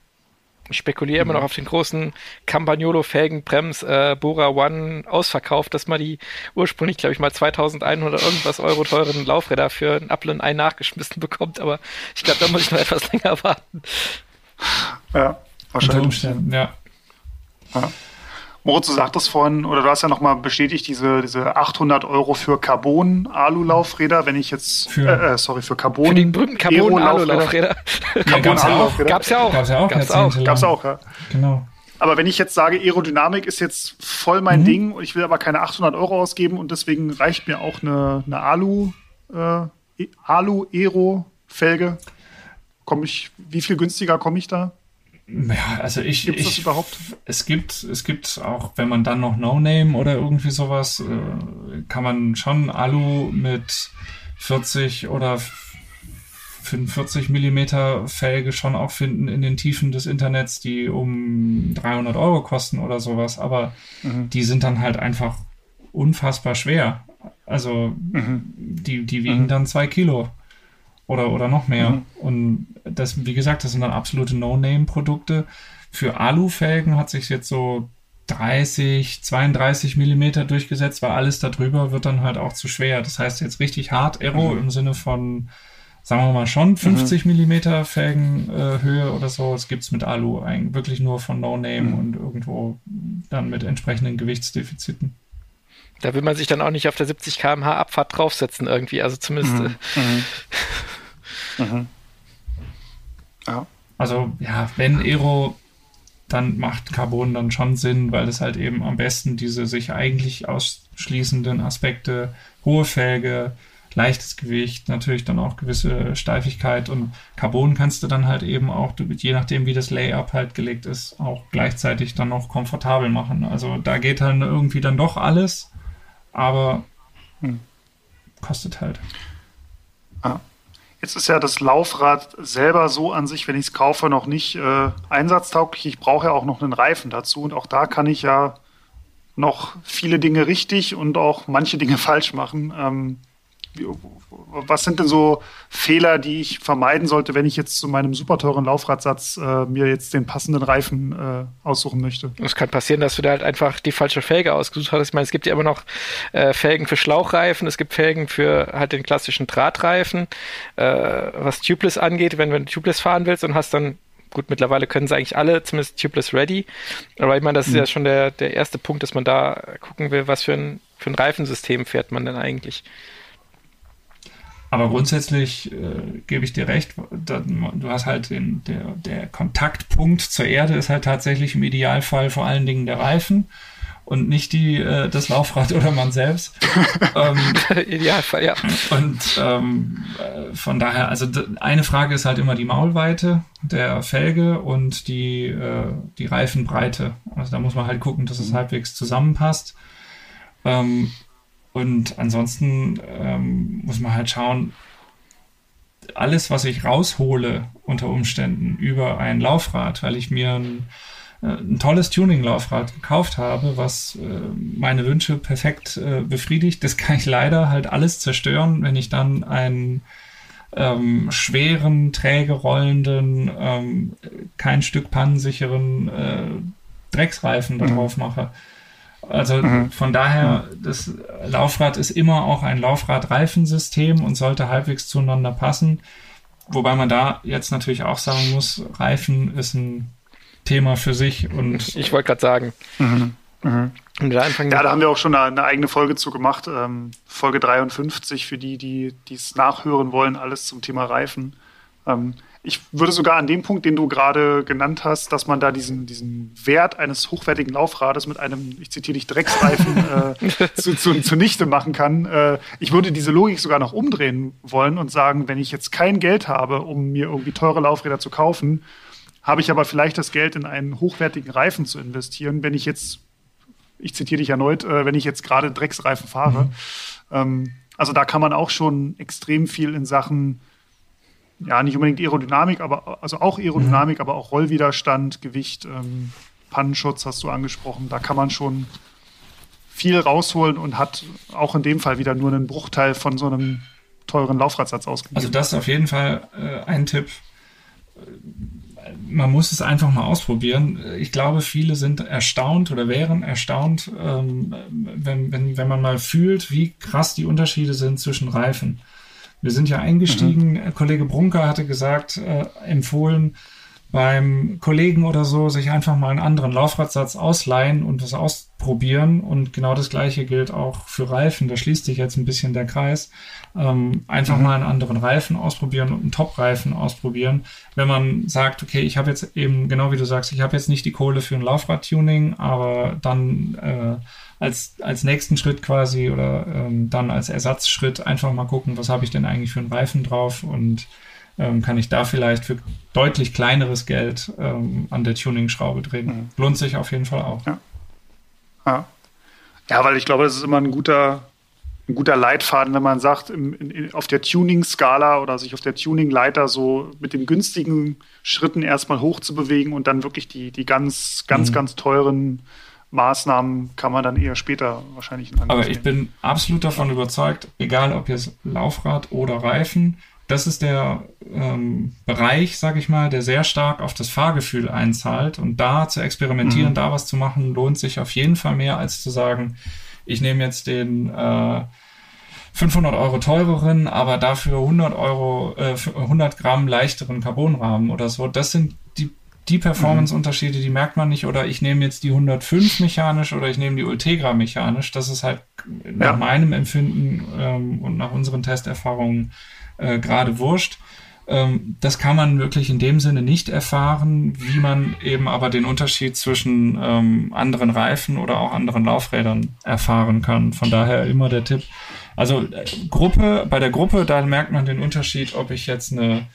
Ich spekuliere immer noch auf den großen Campagnolo Felgenbrems äh, Bora One Ausverkauf, dass man die ursprünglich, glaube ich, mal 2100 irgendwas Euro teuren Laufräder für ein Apfel und ein nachgeschmissen bekommt, aber ich glaube, da muss ich noch etwas länger warten. Ja, wahrscheinlich. ja. ja. Moritz, du sagtest vorhin, oder du hast ja nochmal bestätigt, diese, diese 800 Euro für Carbon-Alu-Laufräder, wenn ich jetzt, für, äh, äh sorry, für Carbon. Für den berühmten Carbon-Alu-Laufräder. Carbon-Alu-Laufräder. Gab's ja auch. Gab's ja auch. Gab's auch, gab's auch, ja. Genau. Aber wenn ich jetzt sage, Aerodynamik ist jetzt voll mein mhm. Ding und ich will aber keine 800 Euro ausgeben und deswegen reicht mir auch eine, eine Alu, äh, Alu-Aero-Felge, komme ich, wie viel günstiger komme ich da? Ja, also ich. Gibt es überhaupt? Es gibt, es gibt auch, wenn man dann noch No Name oder irgendwie sowas, äh, kann man schon Alu mit 40 oder 45 Millimeter Felge schon auch finden in den Tiefen des Internets, die um 300 Euro kosten oder sowas. Aber mhm. die sind dann halt einfach unfassbar schwer. Also mhm. die, die wiegen mhm. dann zwei Kilo oder, oder noch mehr. Mhm. Und das, wie gesagt, das sind dann absolute No-Name-Produkte. Für Alufelgen hat sich jetzt so 30, 32 Millimeter durchgesetzt, weil alles darüber wird dann halt auch zu schwer. Das heißt jetzt richtig hart Aero mhm. im Sinne von, sagen wir mal schon 50 mhm. Millimeter Felgenhöhe äh, oder so. Das gibt's mit Alu eigentlich wirklich nur von No Name mhm. und irgendwo dann mit entsprechenden Gewichtsdefiziten. Da will man sich dann auch nicht auf der 70 km/h Abfahrt draufsetzen irgendwie, also zumindest. Mhm. Äh, mhm. Mhm. Ja. Also ja, wenn Aero, dann macht Carbon dann schon Sinn, weil es halt eben am besten diese sich eigentlich ausschließenden Aspekte, hohe Felge, leichtes Gewicht, natürlich dann auch gewisse Steifigkeit und Carbon kannst du dann halt eben auch, je nachdem wie das Layup halt gelegt ist, auch gleichzeitig dann noch komfortabel machen. Also da geht dann irgendwie dann doch alles, aber hm. kostet halt. Ah. Jetzt ist ja das Laufrad selber so an sich, wenn ich es kaufe, noch nicht äh, einsatztauglich. Ich brauche ja auch noch einen Reifen dazu und auch da kann ich ja noch viele Dinge richtig und auch manche Dinge falsch machen. Ähm, was sind denn so Fehler, die ich vermeiden sollte, wenn ich jetzt zu meinem super teuren Laufradsatz äh, mir jetzt den passenden Reifen äh, aussuchen möchte? Es kann passieren, dass du da halt einfach die falsche Felge ausgesucht hast. Ich meine, es gibt ja immer noch äh, Felgen für Schlauchreifen, es gibt Felgen für halt den klassischen Drahtreifen. Äh, was Tubeless angeht, wenn, wenn du Tubeless fahren willst und hast dann gut, mittlerweile können sie eigentlich alle, zumindest tubeless ready. Aber ich meine, das ist mhm. ja schon der, der erste Punkt, dass man da gucken will, was für ein, für ein Reifensystem fährt man denn eigentlich. Aber grundsätzlich äh, gebe ich dir recht, da, du hast halt den, der, der Kontaktpunkt zur Erde ist halt tatsächlich im Idealfall vor allen Dingen der Reifen und nicht die, äh, das Laufrad oder man selbst. ähm, Idealfall, ja. Und ähm, äh, von daher, also eine Frage ist halt immer die Maulweite der Felge und die, äh, die Reifenbreite. Also da muss man halt gucken, dass es halbwegs zusammenpasst. Ähm, und ansonsten ähm, muss man halt schauen, alles, was ich raushole unter Umständen über ein Laufrad, weil ich mir ein, äh, ein tolles Tuning-Laufrad gekauft habe, was äh, meine Wünsche perfekt äh, befriedigt, das kann ich leider halt alles zerstören, wenn ich dann einen ähm, schweren, träge rollenden, ähm, kein Stück pannensicheren äh, Drecksreifen mhm. da drauf mache. Also mhm. von daher, das Laufrad ist immer auch ein Laufrad-Reifensystem und sollte halbwegs zueinander passen. Wobei man da jetzt natürlich auch sagen muss, Reifen ist ein Thema für sich und ich wollte gerade sagen. Mhm. Mhm. ja, da haben wir auch schon eine, eine eigene Folge zu gemacht. Ähm, Folge 53 für die, die es nachhören wollen, alles zum Thema Reifen. Ähm, ich würde sogar an dem Punkt, den du gerade genannt hast, dass man da diesen, diesen Wert eines hochwertigen Laufrades mit einem, ich zitiere dich, Drecksreifen äh, zu, zu, zunichte machen kann. Äh, ich würde diese Logik sogar noch umdrehen wollen und sagen, wenn ich jetzt kein Geld habe, um mir irgendwie teure Laufräder zu kaufen, habe ich aber vielleicht das Geld in einen hochwertigen Reifen zu investieren, wenn ich jetzt, ich zitiere dich erneut, äh, wenn ich jetzt gerade Drecksreifen fahre. Mhm. Ähm, also da kann man auch schon extrem viel in Sachen ja, nicht unbedingt Aerodynamik, aber also auch Aerodynamik, mhm. aber auch Rollwiderstand, Gewicht, ähm, Pannenschutz hast du angesprochen. Da kann man schon viel rausholen und hat auch in dem Fall wieder nur einen Bruchteil von so einem teuren Laufradsatz ausgegeben. Also das ist auf jeden Fall äh, ein Tipp. Man muss es einfach mal ausprobieren. Ich glaube, viele sind erstaunt oder wären erstaunt, ähm, wenn, wenn, wenn man mal fühlt, wie krass die Unterschiede sind zwischen Reifen. Wir sind ja eingestiegen, mhm. Kollege Brunker hatte gesagt, äh, empfohlen, beim Kollegen oder so sich einfach mal einen anderen Laufradsatz ausleihen und das ausprobieren. Und genau das gleiche gilt auch für Reifen. Da schließt sich jetzt ein bisschen der Kreis. Ähm, einfach mhm. mal einen anderen Reifen ausprobieren und einen Top-Reifen ausprobieren. Wenn man sagt, okay, ich habe jetzt eben, genau wie du sagst, ich habe jetzt nicht die Kohle für ein Laufrad-Tuning, aber dann äh, als, als nächsten Schritt quasi oder ähm, dann als Ersatzschritt einfach mal gucken, was habe ich denn eigentlich für einen Reifen drauf und ähm, kann ich da vielleicht für deutlich kleineres Geld ähm, an der Tuning-Schraube drehen. Mhm. Lohnt sich auf jeden Fall auch. Ja. ja. Ja, weil ich glaube, das ist immer ein guter, ein guter Leitfaden, wenn man sagt, im, in, auf der Tuning-Skala oder sich auf der Tuning-Leiter so mit den günstigen Schritten erstmal hoch zu bewegen und dann wirklich die, die ganz, ganz, mhm. ganz teuren Maßnahmen kann man dann eher später wahrscheinlich in Aber ich bin absolut davon überzeugt, egal ob jetzt Laufrad oder Reifen, das ist der ähm, Bereich, sag ich mal, der sehr stark auf das Fahrgefühl einzahlt. Und da zu experimentieren, mhm. da was zu machen, lohnt sich auf jeden Fall mehr, als zu sagen, ich nehme jetzt den äh, 500 Euro teureren, aber dafür 100 Euro, äh, 100 Gramm leichteren Carbonrahmen oder so. Das sind die, Performance-Unterschiede, die merkt man nicht. Oder ich nehme jetzt die 105 mechanisch oder ich nehme die Ultegra mechanisch. Das ist halt nach ja. meinem Empfinden ähm, und nach unseren Testerfahrungen äh, gerade wurscht. Ähm, das kann man wirklich in dem Sinne nicht erfahren, wie man eben aber den Unterschied zwischen ähm, anderen Reifen oder auch anderen Laufrädern erfahren kann. Von daher immer der Tipp. Also äh, Gruppe, bei der Gruppe, da merkt man den Unterschied, ob ich jetzt eine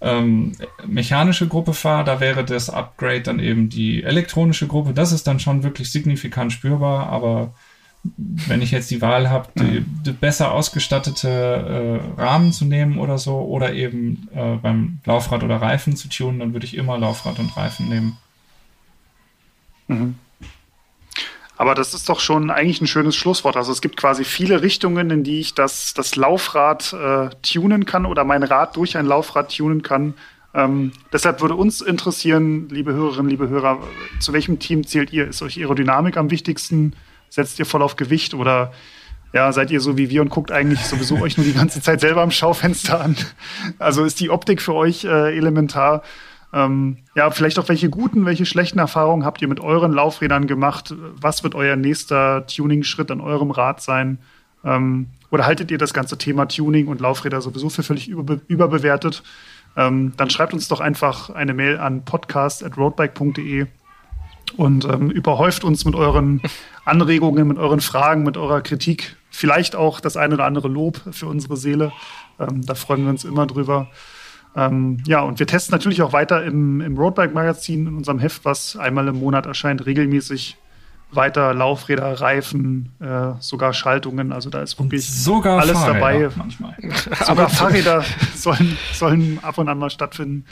ähm, mechanische Gruppe fahre, da wäre das Upgrade dann eben die elektronische Gruppe. Das ist dann schon wirklich signifikant spürbar, aber wenn ich jetzt die Wahl habe, die, die, besser ausgestattete äh, Rahmen zu nehmen oder so, oder eben äh, beim Laufrad oder Reifen zu tunen, dann würde ich immer Laufrad und Reifen nehmen. Mhm. Aber das ist doch schon eigentlich ein schönes Schlusswort. Also es gibt quasi viele Richtungen, in die ich das, das Laufrad äh, tunen kann oder mein Rad durch ein Laufrad tunen kann. Ähm, deshalb würde uns interessieren, liebe Hörerinnen, liebe Hörer, zu welchem Team zählt ihr? Ist euch Aerodynamik am wichtigsten? Setzt ihr voll auf Gewicht oder ja, seid ihr so wie wir und guckt eigentlich sowieso euch nur die ganze Zeit selber am Schaufenster an? Also ist die Optik für euch äh, elementar? Ähm, ja, vielleicht auch welche guten, welche schlechten Erfahrungen habt ihr mit euren Laufrädern gemacht? Was wird euer nächster Tuning-Schritt an eurem Rad sein? Ähm, oder haltet ihr das ganze Thema Tuning und Laufräder sowieso für völlig überbe überbewertet? Ähm, dann schreibt uns doch einfach eine Mail an podcast.roadbike.de und ähm, überhäuft uns mit euren Anregungen, mit euren Fragen, mit eurer Kritik. Vielleicht auch das eine oder andere Lob für unsere Seele. Ähm, da freuen wir uns immer drüber. Ähm, ja, und wir testen natürlich auch weiter im, im Roadbike-Magazin, in unserem Heft, was einmal im Monat erscheint, regelmäßig weiter Laufräder, Reifen, äh, sogar Schaltungen. Also da ist wirklich sogar alles Fahrräder dabei. Manchmal. sogar Fahrräder sollen, sollen ab und an mal stattfinden.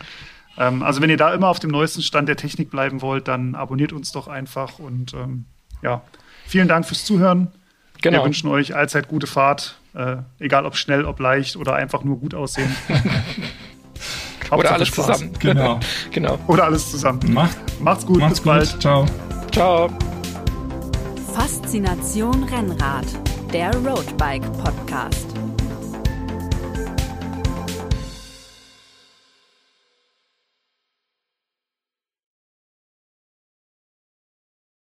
Ähm, also wenn ihr da immer auf dem neuesten Stand der Technik bleiben wollt, dann abonniert uns doch einfach und ähm, ja, vielen Dank fürs Zuhören. Genau. Wir wünschen euch allzeit gute Fahrt, äh, egal ob schnell, ob leicht oder einfach nur gut aussehen. oder alles Spaß. zusammen. Genau. genau. Oder alles zusammen. Macht, Macht's gut, Macht's bis bald. Gut. Ciao. Ciao. Faszination Rennrad, der Roadbike Podcast.